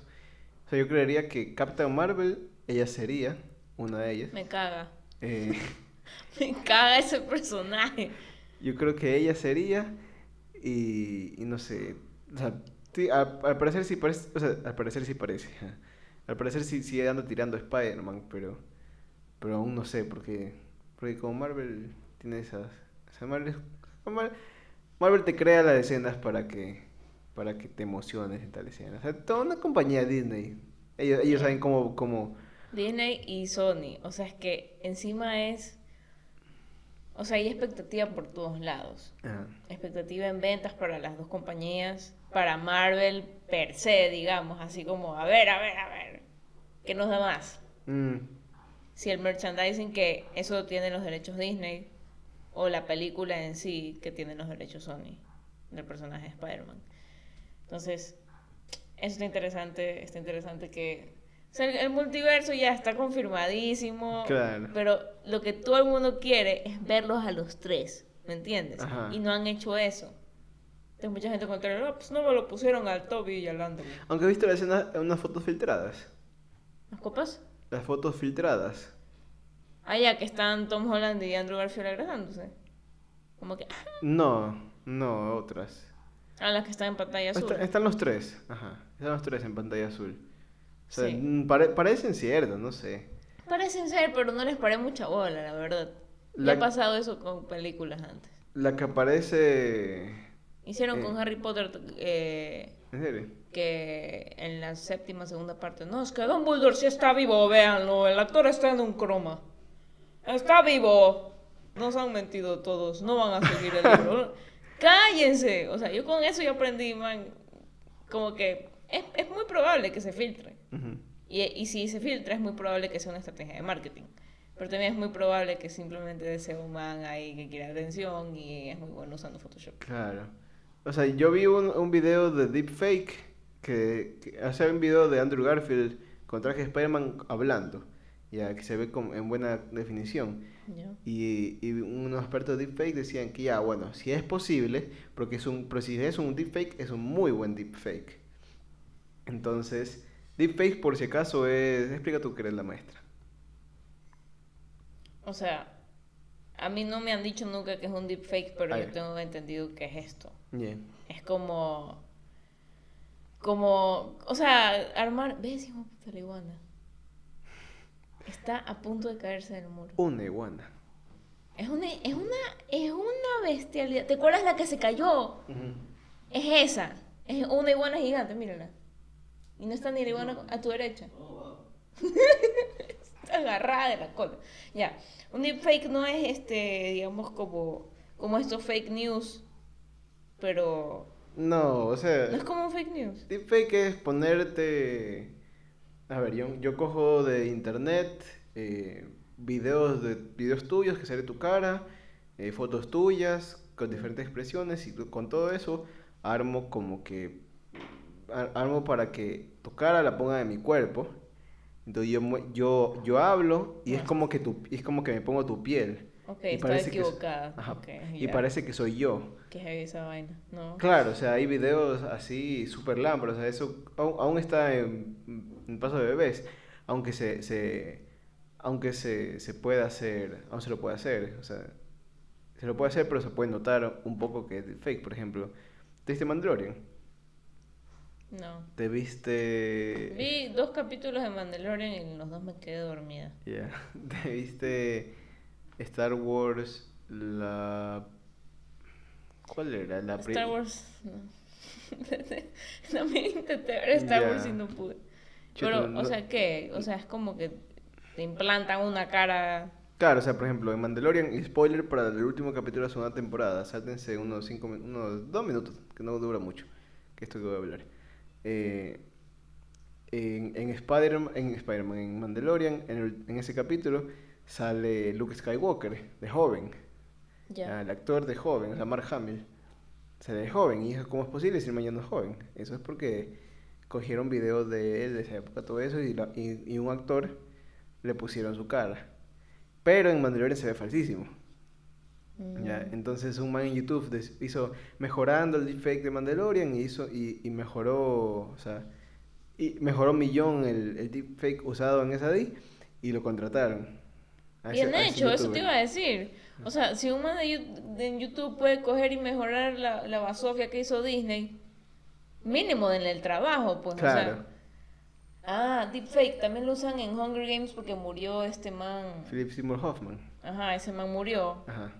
O sea, yo creería que Captain Marvel, ella sería una de ellas. Me caga. Eh, Me caga ese personaje. yo creo que ella sería y, y no sé, o sea, sí, al, al parecer sí parece, o sea, al parecer sí parece. Al parecer sí, sí anda tirando Spider-Man, pero, pero aún no sé, porque, porque como Marvel tiene esas... o sea, Marvel, Mar- Marvel te crea las escenas para que, para que te emociones en tal escena. O sea, toda una compañía Disney. Ellos, ellos saben cómo, cómo... Disney y Sony. O sea, es que encima es. O sea, hay expectativa por todos lados. ajá. Expectativa en ventas para las dos compañías. Para Marvel per se, digamos. Así como, a ver, a ver, a ver. ¿Qué nos da más? Mm, Si el merchandising que eso tiene los derechos Disney. O la película en sí que tiene los derechos Sony. Del personaje de Spider-Man. Entonces, eso está interesante. Está interesante que. O sea, el, el multiverso ya está confirmadísimo. Claro. Pero lo que todo el mundo quiere es verlos a los tres. ¿Me entiendes? Ajá. Y no han hecho eso. Entonces, mucha gente contraria. No, pues no me lo pusieron al Toby y al Andrew. Aunque he visto escena, unas fotos filtradas. ¿Las copas? Las fotos filtradas. Ah, ya que están Tom Holland y Andrew Garfield abrazándose. Como que. No, no, otras. Ah, las que están en pantalla azul. Está- están los tres, ajá. Están los tres en pantalla azul. O sea, Sí. pare- parecen ciertos, no sé. Parecen ser, pero no les paré mucha bola, la verdad. Ya La- ha pasado eso con películas antes. La que aparece... Hicieron Eh. con Harry Potter eh, ¿En serio? que en la séptima, segunda parte. No, es que Dumbledore sí está vivo, véanlo. El actor está en un croma. Está vivo. Nos han mentido todos. No van a seguir el libro. Cállense. O sea, yo con eso ya aprendí, man. Como que es, es muy probable que se filtre. Ujú. Y, y si se filtra, es muy probable que sea una estrategia de marketing. Pero también es muy probable que simplemente sea un man ahí que quiere atención y es muy bueno usando Photoshop. Claro. O sea, yo vi un, un video de Deepfake que, que hace un video de Andrew Garfield con traje de Spider-Man hablando. Ya que se ve como en buena definición. Y, y unos expertos de deepfake decían que ya, bueno, si es posible, porque es un, pero si es un deepfake, es un muy buen deepfake. Entonces, deepfake por si acaso es, explica tú que eres la maestra. O sea, a mí no me han dicho nunca que es un deepfake, pero Ah, yo tengo entendido que es esto. Bien. Es como. Como. O sea, armar. ¿Ves, hijo puta la iguana? Está a punto de caerse del muro. Una iguana. Es una, es una, es una bestialidad. ¿Te acuerdas la que se cayó? Es esa. Es una iguana gigante, mírala. Y no está ni la iguana a tu derecha. está agarrada de la cola. Ya. Un deepfake no es este, digamos, como, como estos fake news. Pero. No, o sea, No es como un fake news. deepfake es ponerte... A ver, yo, yo cojo de internet eh, videos, de, videos tuyos que sale tu cara, eh, fotos tuyas con diferentes expresiones y con todo eso armo como que... ar- Armo para que tu cara la ponga en mi cuerpo. Entonces yo, yo, yo hablo y es Ah. como que tu, y es como que me pongo tu piel. Ok, Y estaba parece que equivocada. ajá, Ok, y ya. parece que soy yo. Que heavy esa vaina. No. Claro, o sea, hay videos así super lámparas, o sea, eso aún, aún está en, en paso de bebés, aunque se, se aunque se, se pueda hacer, aún se lo puede hacer, o sea, se lo puede hacer, pero se puede notar un poco que es fake, por ejemplo. ¿Te viste Mandalorian? No. ¿Te viste Vi dos capítulos de Mandalorian y en los dos me quedé dormida. Ya. ¿Te viste Star Wars la ¿Cuál era? La Star Wars. No. También intenté ver Star. Wars y no pude. Pero, no- o sea, ¿qué? O sea, es como que te implantan una cara. Claro, o sea, por ejemplo, en Mandalorian, y spoiler para el último capítulo de la segunda temporada, sáltense unos cinco, unos dos minutos, que no dura mucho, que esto que voy a hablar. Eh, en, en Spider-Man, en, Spider-Man, en Mandalorian, en, el- en ese capítulo, sale Luke Skywalker, de joven. Ah, El actor de joven, o sea, Mark Hamill. Se ve joven, y dijo, ¿cómo es posible si mañana es joven? Eso es porque cogieron videos de él de esa época, todo eso, y, la- y, y un actor le pusieron su cara. Pero en Mandalorian se ve falsísimo. Ya, Mm. entonces un man en YouTube hizo mejorando el deepfake de Mandalorian y hizo y, y mejoró, o sea, y mejoró millón el, el deepfake usado en esa D y lo contrataron. ese- Bien hecho, eso te iba a decir. O sea, si un man en YouTube puede coger y mejorar la, la basofia que hizo Disney, mínimo en el trabajo, pues. O Claro. sea, ah, deepfake, también lo usan en Hunger Games porque murió este man. Philip Seymour Hoffman. Ajá, ese man murió Ajá.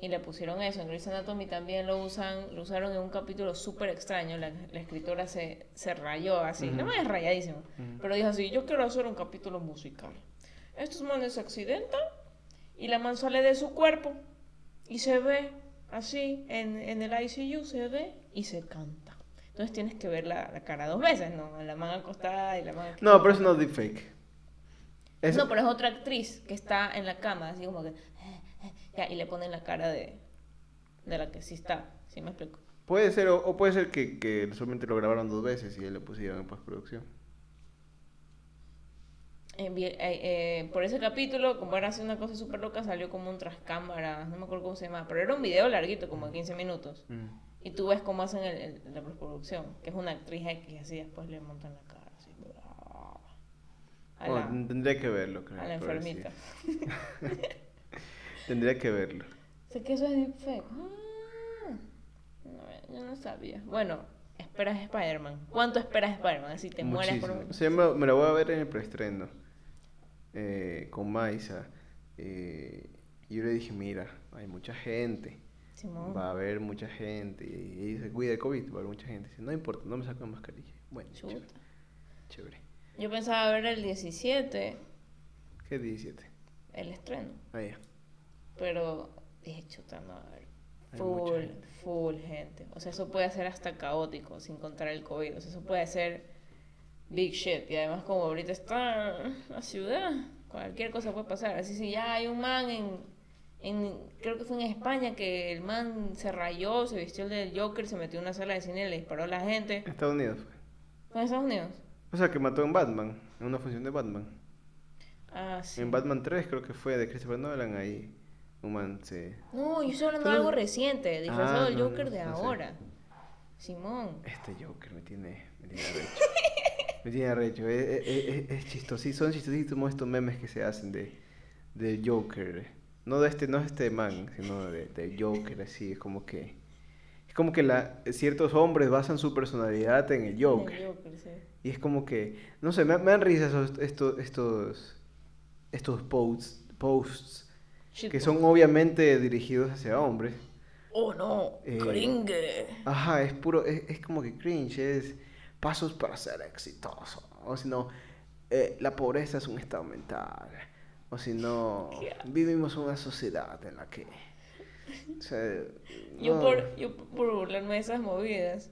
Y le pusieron eso. En Grey's Anatomy también lo usan, lo usaron en un capítulo súper extraño. La, la escritora se, se rayó así, no es rayadísimo, pero dijo así, yo quiero hacer un capítulo musical. Estos manes se accidentan y la man sale de su cuerpo y se ve así en, en el ICU, se ve y se canta. Entonces tienes que ver la, la cara dos veces, ¿no? La man acostada y la man... No, pero eso no es deepfake. Es- No, pero es otra actriz que está en la cama, así como que... Ya, y le ponen la cara de, de la que sí está, ¿sí me explico? Puede ser, o, o puede ser que, que solamente lo grabaron dos veces y él lo pusieron en postproducción. Eh, eh, eh, por ese capítulo, como era así una cosa súper loca, salió como un tras cámaras, no me acuerdo cómo se llama, pero era un video larguito, como de 15 minutos. Mm. Y tú ves cómo hacen el, el- la postproducción, que es una actriz X, así después le montan la cara, así. A la, Bueno, tendría que verlo, creo. a la decir. Tendría que verlo. Sea, que eso es deepfake. Ah, no, yo no sabía. Bueno, esperas Spider-Man. ¿Cuánto esperas Spider-Man? Así te mueres por un... O sea, me, me la voy a ver en el preestreno. eh, con Maisa. eh, y yo le dije, mira, hay mucha gente. Simón. Va a haber mucha gente. Y, se cuida de COVID, va a haber mucha gente. Dice, no importa, no me saco la mascarilla. Bueno, chévere. chévere. Yo pensaba ver el 17, ¿Qué 17? el estreno. Ah, ya. Pero dije, chuta, no, a ver. Full, gente. full gente. O sea, eso puede ser hasta caótico sin contar el COVID. O sea, eso puede ser big shit. Y además, como ahorita está la ciudad, cualquier cosa puede pasar. Así si ya hay un man en, en. Creo que fue en España que el man se rayó, se vistió el del Joker, se metió en una sala de cine y le disparó a la gente. En Estados Unidos fue. ¿Fue en Estados Unidos? O sea, que mató en Batman. En una función de Batman. Ah, sí. En Batman 3 creo que fue de Christopher Nolan. Ahí un man se... No, yo estoy hablando de algo reciente, disfrazado Ah, del no, Joker no, de no sé. ahora. Simón. Este Joker me tiene, me tiene arrecho. me tiene arrecho. Es, es, chistosísimo. Son chistosísimos estos memes que se hacen de, de Joker. No de este, no de este man, sino de, de Joker, así. Es como que. Es como que la, ciertos hombres basan su personalidad en el Joker. El Joker, sí. Y es como que. No sé, me, me dan risa esos, estos, estos, estos posts, posts que pues. son obviamente dirigidos hacia hombres. Oh no, Eh, cringe. Ajá, es puro, es, es como que cringe, es pasos para ser exitoso. O si no, eh, la pobreza es un estado mental. O si no, asco. vivimos una sociedad en la que... o sea, Yo, no. por, yo por burlarme de esas movidas,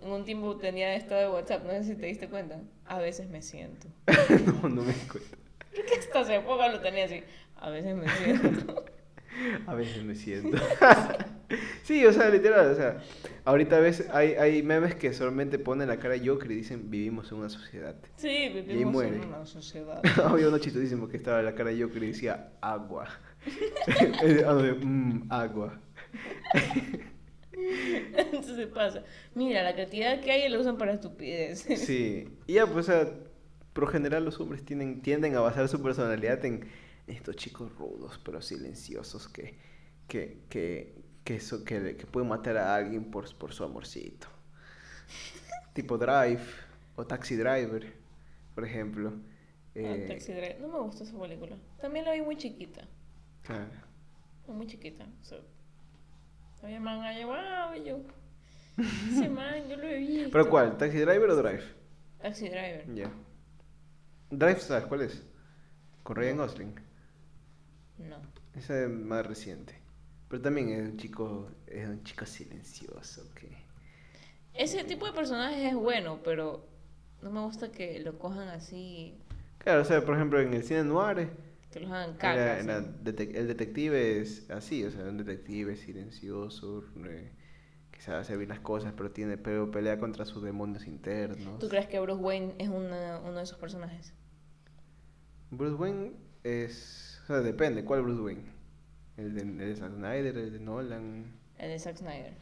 en un tiempo tenía estado de WhatsApp, no sé si te diste cuenta. A veces me siento. no, no me di cuenta. Creo que hasta hace poco lo tenía así. A veces me siento. A veces me siento. sí, o sea, literal, o sea, ahorita a veces hay, hay memes que solamente ponen la cara Joker y dicen vivimos en una sociedad. Sí, vivimos en una sociedad. Había uno chistosísimo que estaba en la cara Joker y decía agua. Mm, agua. Entonces pasa. Mira, la cantidad que hay la usan para estupideces. Sí, y ya, pues, o sea, por general los hombres tienden, tienden a basar su personalidad en estos chicos rudos, pero silenciosos que, que, que, que, so- que, que pueden matar a alguien por, por su amorcito. tipo Drive o Taxi Driver, por ejemplo. Ah, Eh, Taxi Driver. No me gusta esa película. También la vi muy chiquita. claro. Muy chiquita. O sea, había man allá, wow, yo. Ese man, yo lo he visto. ¿Pero cuál? ¿Taxi Driver o Drive? Taxi Driver. Ya. Drive, ¿sabes cuál es? Con Ryan Gosling. No. Ese es más reciente. Pero también es un chico, es un chico silencioso que... Ese tipo de personaje es bueno, pero no me gusta que lo cojan así, Claro, o sea, por ejemplo, en el cine noir, que los hagan era- cacas. era dete- el detective es así, o sea, un detective silencioso, eh, que sabe hacer bien las cosas, pero tiene pero pelea contra sus demonios internos. ¿Tú crees que Bruce Wayne es una- uno de esos personajes? Bruce Wayne es, o sea, depende, ¿cuál Bruce Wayne? El de, el de Zack Snyder, el de Nolan, El de Zack Snyder.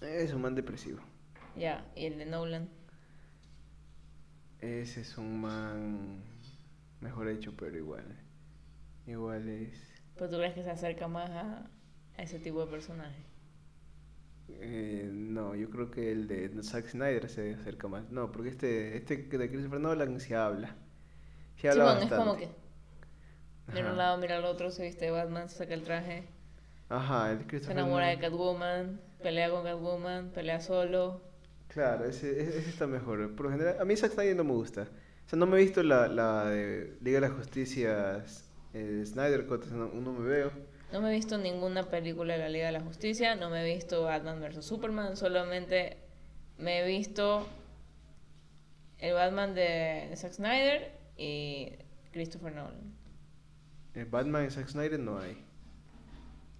es un man depresivo. Ya, y el de Nolan. Ese es un man mejor hecho, pero igual, igual es... ¿Pero tú crees que se acerca más a, a ese tipo de personaje? Eh, no, yo creo que el de Zack Snyder se acerca más. No, porque este, este que de Christopher Nolan se habla. Se habla Simón, es bastante. como que mira un lado, mira al otro, se viste de Batman, se saca el traje, Ajá, el se enamora de. Catwoman, pelea con Catwoman, pelea solo. Claro, ese, ese ese está mejor. Por lo general, a mí Zack Snyder no me gusta. O sea, no me he visto la, la de Liga de la Justicia, eh, Snyder Cut, no, no me veo. No me he visto ninguna película de la Liga de la Justicia, no me he visto Batman vs. Superman, solamente me he visto el Batman de Zack Snyder y Christopher Nolan. En Batman y Zack Snyder no hay.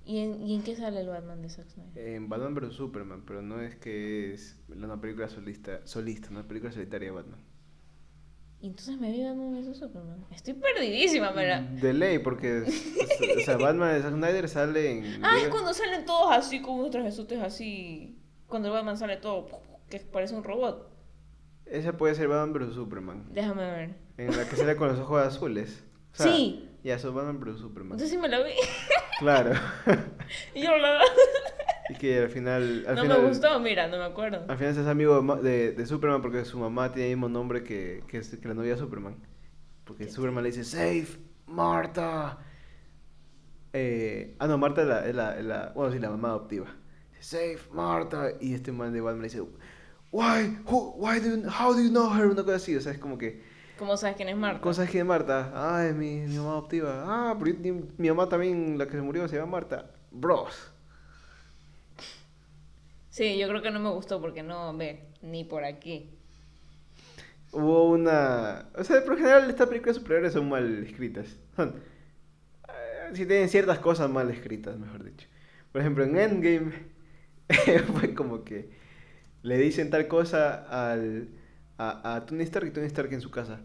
¿Y en, ¿Y en qué sale el Batman de Zack Snyder? En Batman vs Superman, pero no es que es una película solista, solista, una película solitaria de Batman. Y entonces me vi Batman vs. Superman. Estoy perdidísima, mira. De ley, porque o sea, Batman de Zack Snyder sale en. Ah, es cuando salen todos así, como unos trajesotes así. Cuando el Batman sale todo, que parece un robot. Esa puede ser Batman vs Superman. Déjame ver. En la que sale con los ojos azules. O sea, Sí. Ya, son Batman vs Superman. Entonces sí me la vi. Claro. y yo la y que al final. Al No final, me gustó, mira, no me acuerdo. Al final hace amigo de de, Superman porque su mamá tiene el mismo nombre que, que, es- que la novia de Superman. Porque Superman le dice: Save Marta. Eh, ah, no, Marta es la, es la, es la- Bueno, sí, la mamá adoptiva. Save Marta. Y este man de Batman le dice: Why? Who, why do you- how do you know her? Una cosa así. O sea, es como que. ¿Cómo sabes quién es Marta? ¿Cómo sabes quién es Marta? Ah, es mi, mi mamá adoptiva. Ah, pero yo- mi, mi mamá también, la que se murió, se llama Marta. Bros. Sí, yo creo que no me gustó porque no, ve, ni por aquí. Hubo una... O sea, por lo general estas películas superiores son mal escritas. Son... eh, Sí tienen ciertas cosas mal escritas, mejor dicho. Por ejemplo, en Endgame fue como que le dicen tal cosa al, a, a Tony Stark y Tony Stark en su casa.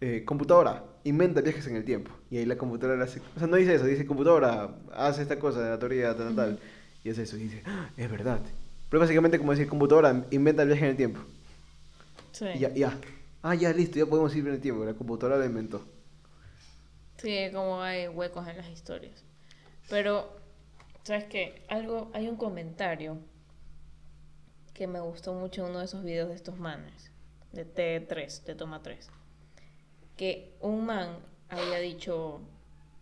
Eh, computadora, inventa viajes en el tiempo. Y ahí la computadora le hace... O sea, no dice eso, dice computadora, hace esta cosa de la teoría tal, tal. Y es eso, y dice, "Ah, es verdad. Pero básicamente como decir computadora, inventa el viaje en el tiempo. Sí. Y ya, ya. Ah, ya, listo, ya podemos ir en el tiempo. La computadora lo inventó. Sí, como hay huecos en las historias. Pero, ¿sabes qué? Algo, hay un comentario que me gustó mucho en uno de esos videos de estos manes, de T3, de Toma 3. Que un man había dicho,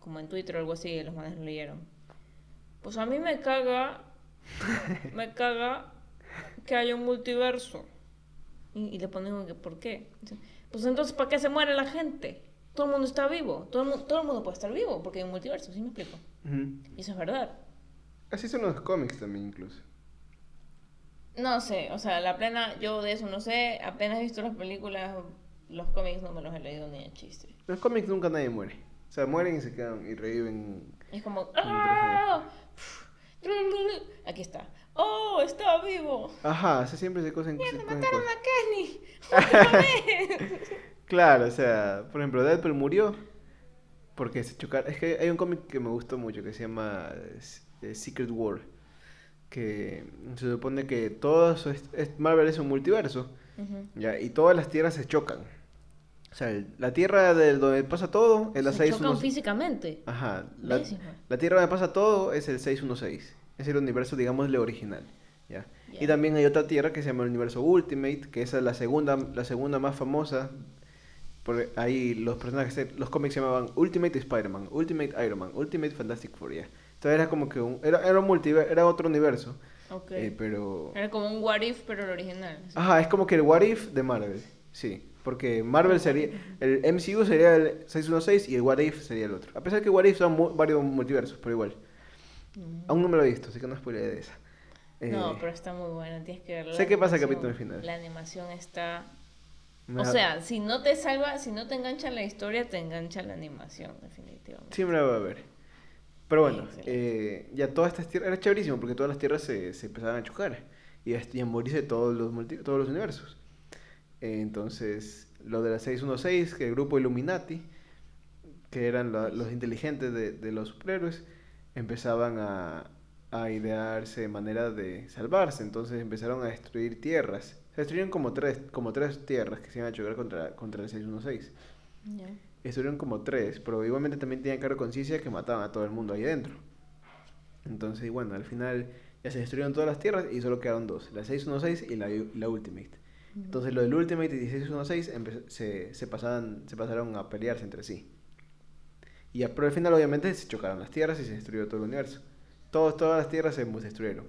como en Twitter o algo así, y los manes lo leyeron. Pues a mí me caga, me caga que haya un multiverso. Y, y le ponen que, ¿por qué? Pues entonces, ¿para qué se muere la gente? Todo el mundo está vivo. Todo el, mu- todo el mundo puede estar vivo porque hay un multiverso, ¿sí me explico? Y eso es verdad. Así son los cómics también, incluso. No sé, o sea, la plena, yo de eso no sé. Apenas he visto las películas, los cómics no me los he leído ni de chiste. Los cómics nunca nadie muere. O sea, mueren y se quedan y reviven. Es como, ¡ah! Aquí está. ¡Oh, está vivo! Ajá, o sea, siempre se cosen, se ¡Mierda, cosen mataron cosas. a Kenny! Claro, o sea, por ejemplo, Deadpool murió porque se chocaron. Es que hay un cómic que me gustó mucho que se llama eh, Secret War. Que se supone que todo eso es, es- Marvel es un multiverso. Ya, y todas las tierras se chocan. O sea, el- la tierra del donde pasa todo es la Se 616. chocan físicamente. Ajá. La, tierra donde pasa todo es el 616. Es el universo, digámosle, original. ¿ya? Y también hay otra tierra que se llama el universo Ultimate, que esa es la segunda, la segunda más famosa. Por ahí los personajes, los cómics se llamaban Ultimate Spider-Man, Ultimate Iron Man, Ultimate Fantastic Four. ya. Entonces era como que un, era, era un multiverso, era otro universo. Ok. eh, pero... Era como un what if, pero el original. Ajá, es como que el What If de Marvel. Sí. Porque Marvel sería. El MCU sería el 616 y el What If sería el otro. A pesar que What If son mu- varios multiversos, pero igual. Mm. Aún no me lo he visto, así que no spoileré de esa. No, Eh, pero está muy buena, tienes que verla. sé qué pasa el capítulo final. La animación está... me O da- sea, si no te salva, si no te engancha la historia, te engancha la animación, definitivamente. Sí me la voy a ver. Pero bueno, Excelente. eh, ya todas estas tierras, era chéverísimo porque todas las tierras se, se empezaban a chocar y a, y a morirse todos los, multi- todos los universos. Eh, entonces, lo de la 616, que el grupo Illuminati, que eran la- los inteligentes de, de los superhéroes, empezaban a, a idearse maneras de salvarse. Entonces empezaron a destruir tierras. Se destruyeron como tres, como tres tierras que se iban a chocar contra, contra el 616. Ya. Estuvieron como tres, pero igualmente también tenían cargo de conciencia que mataban a todo el mundo ahí dentro. Entonces, bueno, al final ya se destruyeron todas las tierras y solo quedaron dos, la 616 y la, la Ultimate. Entonces, lo del Ultimate y 1616 empe- se, se, pasaban, se pasaron a pelearse entre sí. Y ya, pero al final, obviamente, se chocaron las tierras y se destruyó todo el universo. Todos, todas las tierras se destruyeron.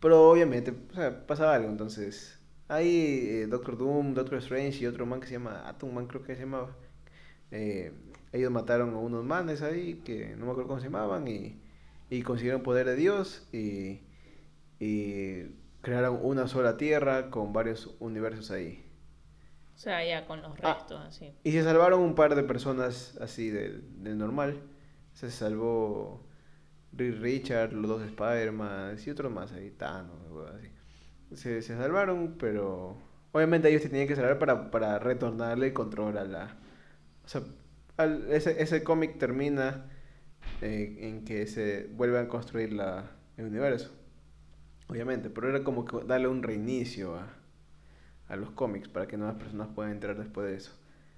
Pero obviamente, o sea, pasaba algo. Entonces, ahí eh, Doctor Doom, Doctor Strange y otro man que se llama Atom Man, creo que se llamaba. Eh, ellos mataron a unos manes ahí que no me acuerdo cómo se llamaban y, y consiguieron poder de Dios y, y crearon una sola tierra con varios universos ahí. O sea, ya con los Ah. restos, así. Y se salvaron un par de personas así del, del normal. Se salvó Reed Richard, los dos Spider-Man y otros más ahí, Thanos, así. Se, se salvaron, pero obviamente ellos se tenían que salvar para, para retornarle el control a la... O sea, al- ese, ese cómic termina eh, en que se vuelve a construir la, el universo. Obviamente, pero era como que darle un reinicio a, a los cómics para que nuevas personas puedan entrar después de eso.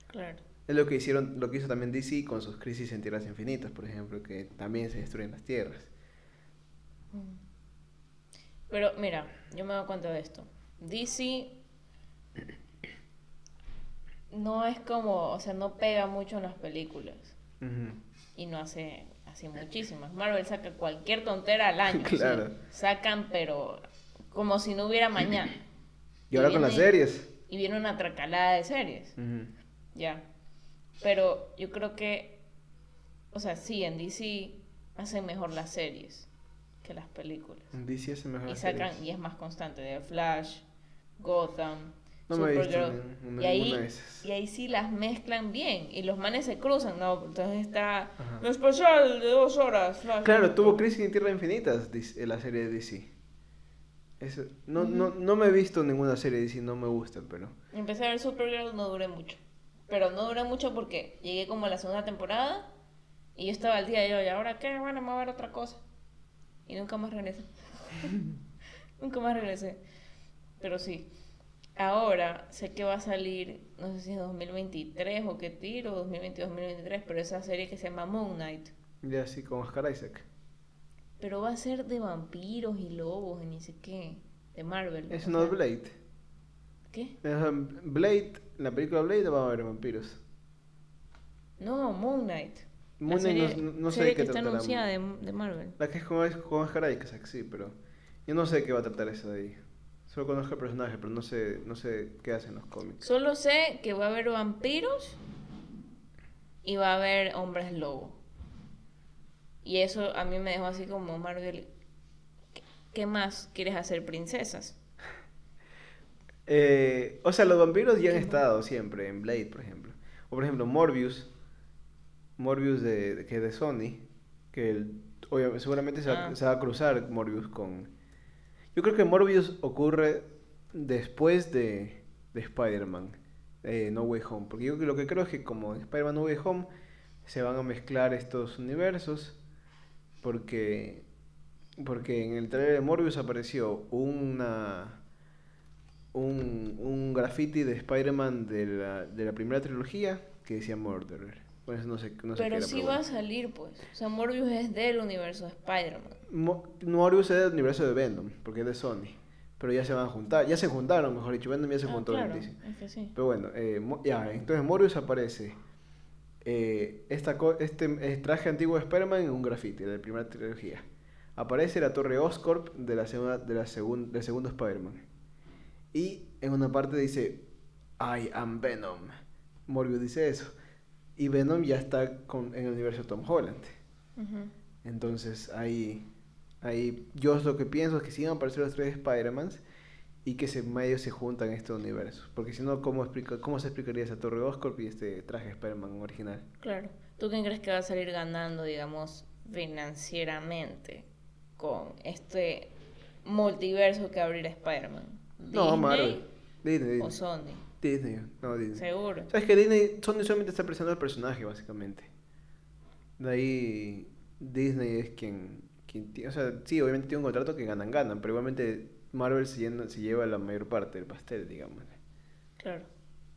Claro. Es lo que hicieron, lo que hizo también DC con sus crisis en tierras infinitas, por ejemplo, que también se destruyen las tierras. Mm. Pero mira, yo me doy cuenta de esto. DC no es como, o sea, no pega mucho en las películas y no hace así muchísimas. Marvel saca cualquier tontera al año. sí. Claro. Sacan, pero como si no hubiera mañana. Y ahora con las series. Y viene una tracalada de series. Ya. Pero yo creo que, o sea, sí, en DC hacen mejor las series que las películas. DC hace mejor Y las sacan, series. y es más constante, de Flash, Gotham, No me he visto ninguna- y, ahí, de esas. y ahí sí las mezclan bien. Y los manes se cruzan, ¿no? Entonces está Ajá. lo especial de dos horas. Claro, tuvo Crisis en Tierras Infinitas la serie de DC. Eso- no, no, no me he visto ninguna serie de DC, no me gusta, pero... Empecé a ver Supergirl, no duré mucho. Pero no duré mucho porque llegué como a la segunda temporada y yo estaba al día y yo, ¿y ahora qué? Bueno, me voy a ver otra cosa. Y nunca más regresé. nunca más regresé. Pero sí. Ahora sé que va a salir, no sé si es 2023 o qué tiro, 2022-2023, pero esa serie que se llama Moon Knight. Ya así con Oscar Isaac. Pero va a ser de vampiros y lobos y ni sé qué. De Marvel. Es no Blade. ¿Qué? Ajá, Blade, en la película Blade va a haber vampiros. No, Moon Knight. Moon Knight no- sé de qué que está anunciada de, de Marvel. La que es con, con Oscar Isaac, sí, pero yo no sé qué va a tratar eso de ahí. Solo conozco el personaje, pero no sé, no sé qué hacen los cómics. Solo sé que va a haber vampiros y va a haber hombres lobo. Y eso a mí me dejó así como Marvel. ¿qué- ¿Qué más quieres hacer, princesas? Eh, o sea, los vampiros ya han estado siempre en Blade, por ejemplo. O por ejemplo, Morbius. Morbius de, de- que es de Sony. Que el- obvia- seguramente se va, Ah. se va a cruzar Morbius con... Yo creo que Morbius ocurre después de, de Spider-Man. eh, no Way Home. Porque yo lo que creo es que como en Spider-Man No Way Home se van a mezclar estos universos. Porque, porque en el trailer de Morbius apareció una un, un graffiti de Spider-Man de la, de la primera trilogía que decía Murderer. Pues no sé, no sé Pero sí va a salir, pues. O sea, Morbius es del universo de Spider-Man. Mo- Morbius es del universo de Venom, porque es de Sony. Pero ya se van a juntar, ya se juntaron, mejor dicho, Venom ya se Ah, juntó claro, es que sí. Pero bueno, eh, ya, entonces Morbius aparece. eh, esta co- este traje antiguo de Spider-Man en un graffiti de la primera trilogía. Aparece la torre Oscorp de la segunda, de la segun- del segundo Spider-Man. Y en una parte dice I am Venom. Morbius dice eso. Y Venom ya está con, en el universo de Tom Holland. Ujú. Entonces ahí, ahí yo lo que pienso es que a aparecer los tres Spider-Mans y que se medio se juntan en este universo. Porque si no, ¿cómo, explica, ¿cómo se explicaría esa Torre Oscorp y este traje de Spider-Man original? Claro. ¿Tú quién crees que va a salir ganando, digamos, financieramente con este multiverso que abrirá Spider-Man? No, ¿Disney Marvel. Disney, o Disney. Sony? Disney, no Disney. Seguro. Sabes que Disney, Sony solamente está presentando al personaje, básicamente. De ahí, Disney es quien, quien O sea, sí, obviamente tiene un contrato que ganan, ganan, pero igualmente Marvel se, llena- se lleva la mayor parte del pastel, digamos. Claro.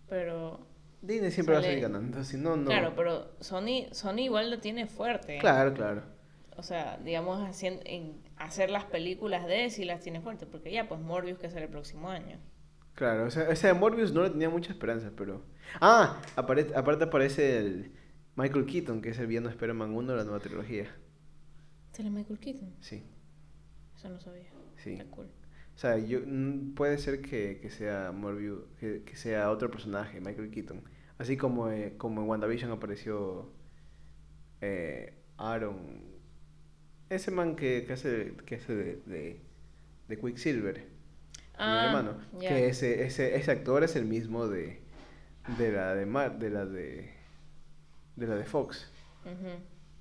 Pero Disney siempre va a seguir ganando, si no, no. Claro, pero Sony, Sony igual lo tiene fuerte. Claro, claro. O sea, digamos, hacien- en hacer las películas de sí las tiene fuerte. Porque ya, pues Morbius que sale el próximo año. Claro, o sea, ese de Morbius no le tenía mucha esperanza, pero... Ah, apare- aparte aparece el Michael Keaton, que es el villano de Spider-Man 1 de la nueva trilogía. ¿Sale Michael Keaton? Sí, Eso no sabía. sí. Está cool. O sea, yo, puede ser que, que sea Morbius, que, que sea otro personaje, Michael Keaton. Así como, eh, como en WandaVision apareció eh, Aaron, ese man que, que hace, que hace de, de, de Quicksilver, mi Ah, hermano. Que ese, ese, ese actor es el mismo de, de la de Mar, de la de, de la de Fox.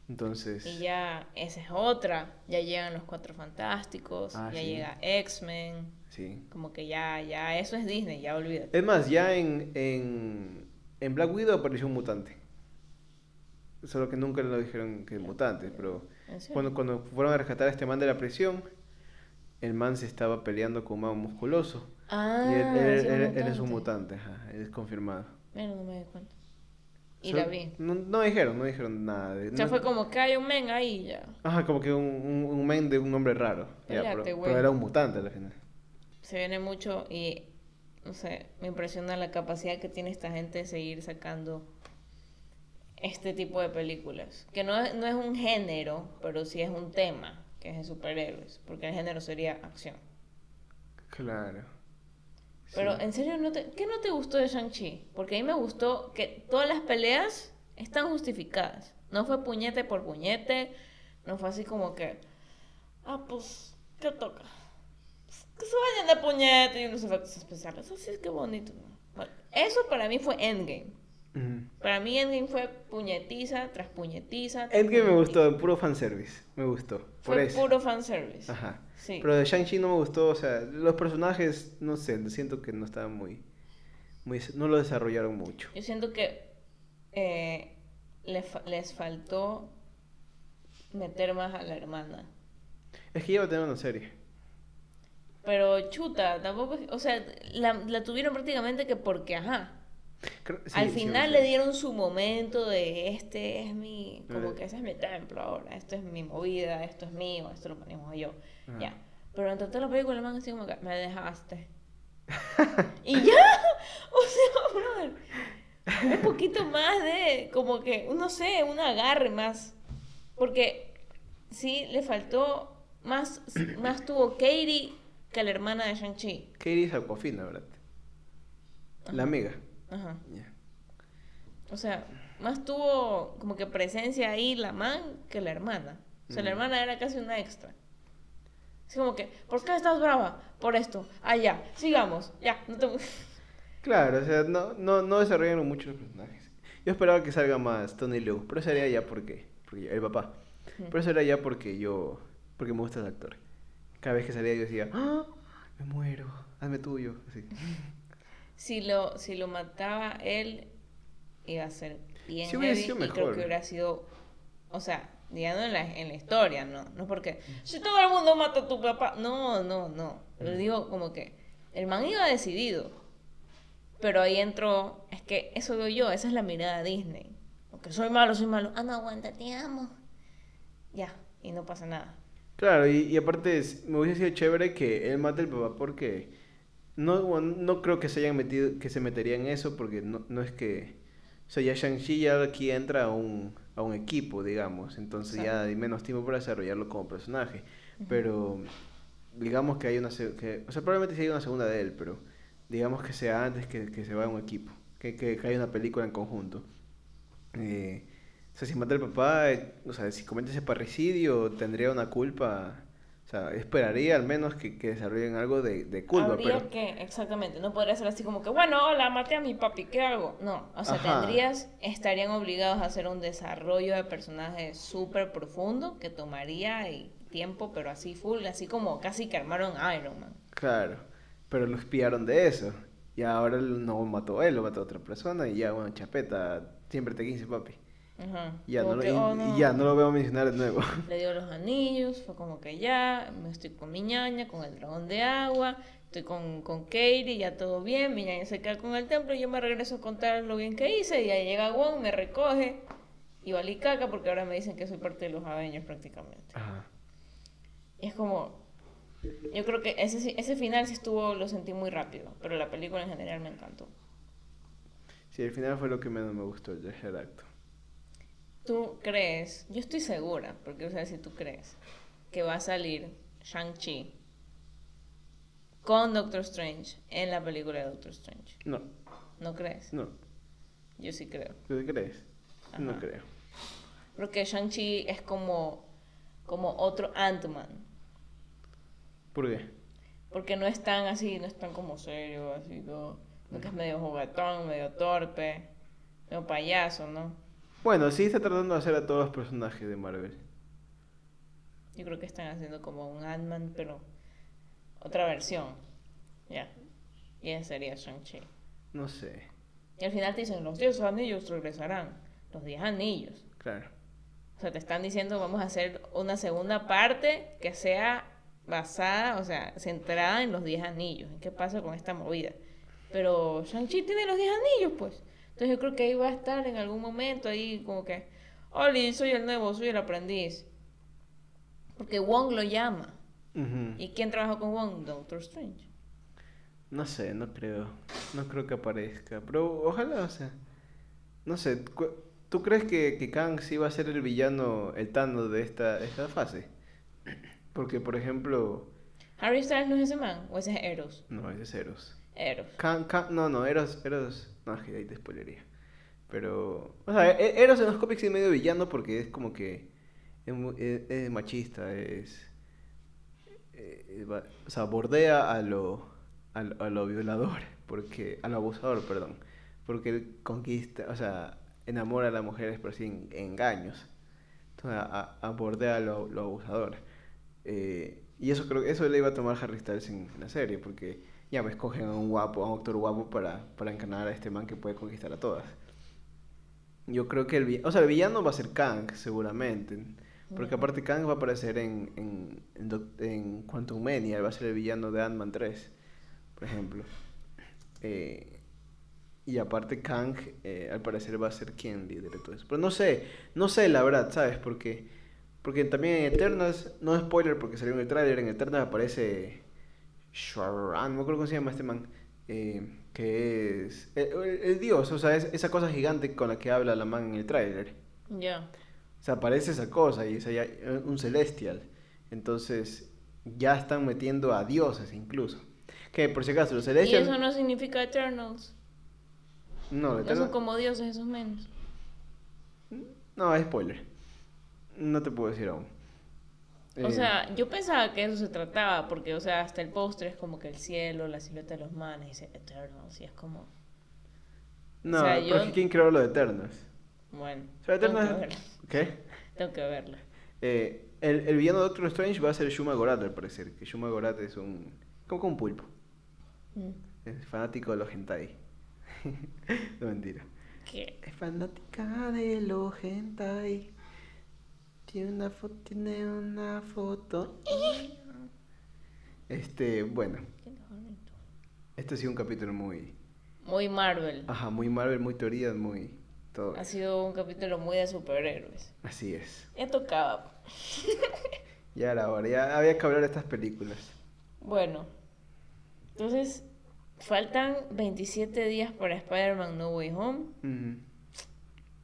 Entonces, Y ya, esa es otra. Ya llegan los Cuatro Fantásticos, Ah, ya sí. llega X-Men. sí. Como que ya, ya, eso es Disney, ya olvídate. Es más, ya en, en, en Black Widow apareció un mutante. Solo que nunca lo dijeron que es mutante, pero cuando, cuando fueron a rescatar a este man de la prisión, el man se estaba peleando con un man musculoso. Ah, y él, él- sí, un él- él es un mutante. ajá, él es confirmado. Mira, no me di cuenta. Y la vi. No, no dijeron, no dijeron nada. De, O sea, no- fue como que hay un men ahí ya. Ajá, como que un, un, un men de un nombre raro. Ya, pero, pero era un mutante al final. Se viene mucho y, no sé, me impresiona la capacidad que tiene esta gente de seguir sacando este tipo de películas. Que no es, no es un género, pero sí es un tema, que es de superhéroes. Porque el género sería acción. Claro. Pero Sí. en serio, ¿no te, ¿qué no te gustó de Shang-Chi? Porque a mí me gustó que todas las peleas están justificadas. No fue puñete por puñete. No fue así como que, ah, pues, ¿qué toca? Pues, Que se vayan de puñete y unos efectos especiales. Así es que bonito. Bueno, eso para mí fue Endgame. Ujú. Para mí Endgame fue puñetiza tras puñetiza. tras Endgame me gustó, puro fanservice. Me gustó. Por Fue eso. puro fanservice. Ajá. Sí. Pero de Shang-Chi no me gustó, o sea, los personajes, no sé, siento que no estaban muy, muy, no lo desarrollaron mucho. Yo siento que eh, le fa- les faltó meter más a la hermana. Es que ya va a tener una serie. Pero chuta, tampoco, o sea, la, la tuvieron prácticamente que porque, ajá. Creo- sí, Al final sí. le dieron su momento de este es mi, como que ese es mi templo ahora, esto es mi movida, esto es mío, esto lo manejo yo. Ajá. Ya. Pero entre toda la película el man así como que me dejaste. y ya, o sea, brother, un poquito más de, como que, no sé, un agarre más. Porque sí, le faltó más, más tuvo Katie que la hermana de Shang-Chi. Katie es Aquafina, ¿verdad? La amiga. Ajá. Ya. O sea, más tuvo como que presencia ahí la man que la hermana. O sea, la hermana era casi una extra. Así como que, ¿por qué estás brava? Por esto. Ah, ya, sigamos. Ya, no te... Claro, o sea, no, no, no desarrollaron mucho los personajes. Yo esperaba que salga más Tony Leung, pero eso era ya porque, porque el papá. Pero eso era ya porque yo, porque me gusta el actor. Cada vez que salía yo decía, ¡Ah! me muero, hazme tuyo. Así. Si lo, si lo mataba él, iba a ser bien Sí hubiera heavy sido y creo mejor. que hubiera sido... O sea, digamos en la, en la historia, ¿no? No porque... Si todo el mundo mata a tu papá... No, no, no. Pero digo como que... El man iba decidido. Pero ahí entró, es que eso veo yo, esa es la mirada de Disney. Porque soy malo, soy malo. Ah, no, aguanta, te amo. Ya, y no pasa nada. Claro, y, y aparte es- me hubiese sido chévere que él mate al papá porque no, no creo que se hayan metido, que se metería en eso porque no, no es que, o sea, ya Shang-Chi ya aquí entra a un, a un equipo, digamos, entonces ya hay menos tiempo para desarrollarlo como personaje, pero digamos que hay una, que, o sea, probablemente sí hay una segunda de él, pero digamos que sea antes que, que se vaya un equipo, que, que, que haya una película en conjunto. Eh, o sea, si mata al papá, eh, o sea, si comete ese parricidio, tendría una culpa. Sea, esperaría al menos que, que desarrollen algo de, de culpa, Habría pero... que, exactamente, no podría ser así como que, bueno, hola, maté a mi papi, ¿qué hago? No, o sea, Ajá. tendrías, estarían obligados a hacer un desarrollo de personaje súper profundo que tomaría y tiempo, pero así full, así como casi que armaron Iron Man. Claro, pero lo espiaron de eso. Y ahora no mató a él, lo mató a otra persona y ya, bueno, chapeta, siempre te 15, papi. Ajá. Y ya, no, lo- que, oh, ya no lo veo mencionar de nuevo. Le dio los anillos, fue como que ya, me estoy con mi ñaña, con el dragón de agua, estoy con, con Katie, ya todo bien, mi ñaña se queda con el templo y yo me regreso a contar lo bien que hice y ahí llega Wong, me recoge y valí caca porque ahora me dicen que soy parte de los Avengers prácticamente. Ajá. Y es como, yo creo que ese, ese final sí estuvo, lo sentí muy rápido, pero la película en general me encantó. Sí, el final fue lo que menos me gustó el tercer acto. ¿Tú crees? Yo estoy segura, porque o sea, si tú crees que va a salir Shang-Chi con Doctor Strange en la película de Doctor Strange. No, ¿No crees? no. Yo sí creo. ¿Tú crees? No creo. Porque Shang-Chi es como, como otro Ant-Man. ¿Por qué? Porque no es tan así, no es tan como serio, así todo. No que es medio juguetón, medio torpe, medio payaso, ¿no? Bueno, sí está tratando de hacer a todos los personajes de Marvel. Yo creo que están haciendo como un Ant-Man, pero otra versión. Ya. Y ese sería Shang-Chi. No sé, Y al final te dicen, los 10 anillos regresarán. Los 10 anillos. claro. O sea, te están diciendo, vamos a hacer una segunda parte que sea basada, o sea, centrada en los 10 anillos. ¿En qué pasa con esta movida? Pero Shang-Chi tiene los 10 anillos, pues. Entonces yo creo que ahí va a estar en algún momento, ahí como que, Oli, soy el nuevo, soy el aprendiz. Porque Wong lo llama. ¿Y quién trabajó con Wong? Doctor Strange. No sé, no creo. No creo que aparezca. Pero ojalá, o sea. No sé. ¿Tú crees que, que Kang sí va a ser el villano, el Thanos de esta, esta fase? Porque, por ejemplo. ¿Harry Styles no es ese man? ¿O ese es Eros? No, ese es Eros. Eros. Kang, Kang- no, no, Eros, Eros. No, es que ahí te spoilería. Pero. O sea, E- Eros en los cómics es medio villano porque es como que. Es, es- es machista, es. va- o sea, bordea a lo, a a lo violador, porque, a lo abusador, perdón, porque él conquista, o sea, enamora a las mujeres por así en, engaños, entonces a, a- bordea a lo, lo abusador. Eh, y eso creo que eso le iba a tomar Harry Styles en, en la serie, porque ya me escogen a un guapo, a un actor guapo para, para encarnar a este man que puede conquistar a todas. Yo creo que el villano, o sea, el villano va a ser Kang, seguramente. Porque aparte Kang va a aparecer en, en, en, en Quantum Mania, va a ser el villano de Ant-Man 3, por ejemplo. Eh, y aparte Kang, eh, al parecer va a ser quien lidere todo eso. Pero no sé, no sé la verdad, ¿sabes? Porque, porque también en Eternals, no es spoiler porque salió en el tráiler, en Eternals aparece Sharan, no me acuerdo cómo se llama este man, eh, que es el, el- el dios, o sea, es esa cosa gigante con la que habla la man en el tráiler. Ya. O sea, aparece esa cosa y es allá un celestial. Entonces, ya están metiendo a dioses incluso. Que por si acaso, los Y celestials. eso no significa Eternals. No, No Eternals- son como dioses esos menos. No, es spoiler. No te puedo decir aún. O Eh, sea, yo pensaba que eso se trataba, porque, o sea, hasta el póster es como que el cielo, la silueta de los manes, dice Eternals, y es como, No, o sea, pero yo- ¿quién creó lo de Eternals? bueno, O sea, tengo que Eternals. ¿Qué? tengo que verla. Eh, el, el villano de Doctor Strange va a ser Shuma Gorath, al parecer. Que Shuma Gorath es un. como que un pulpo. Mm. Es fanático de los hentai. no mentira. ¿Qué? Es fanática de los hentai. Tiene una foto, tiene una foto. Este, bueno, este ha sido un capítulo muy, Muy Marvel. ajá, muy Marvel, muy teorías, muy todo. Ha sido un capítulo muy de superhéroes. Así es. Ya tocaba. Ya era hora, ya había que hablar de estas películas. Bueno, entonces, faltan 27 días para Spider-Man No Way Home.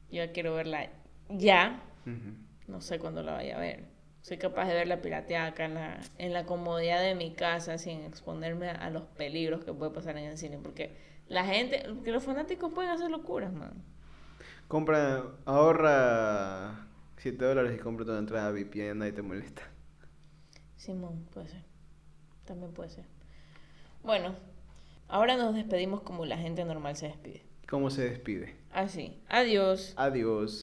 Yo quiero verla ya. ujú. No sé cuándo la vaya a ver. soy capaz de ver la pirateada acá en la, en la comodidad de mi casa sin exponerme a los peligros que puede pasar en el cine. Porque la gente, que los fanáticos pueden hacer locuras, man. Compra, ahorra 7 dólares y compra tu entrada VPN, nadie te molesta. Simón, puede ser. También puede ser. Bueno, ahora nos despedimos como la gente normal se despide. ¿Cómo se despide? Así. Adiós. Adiós.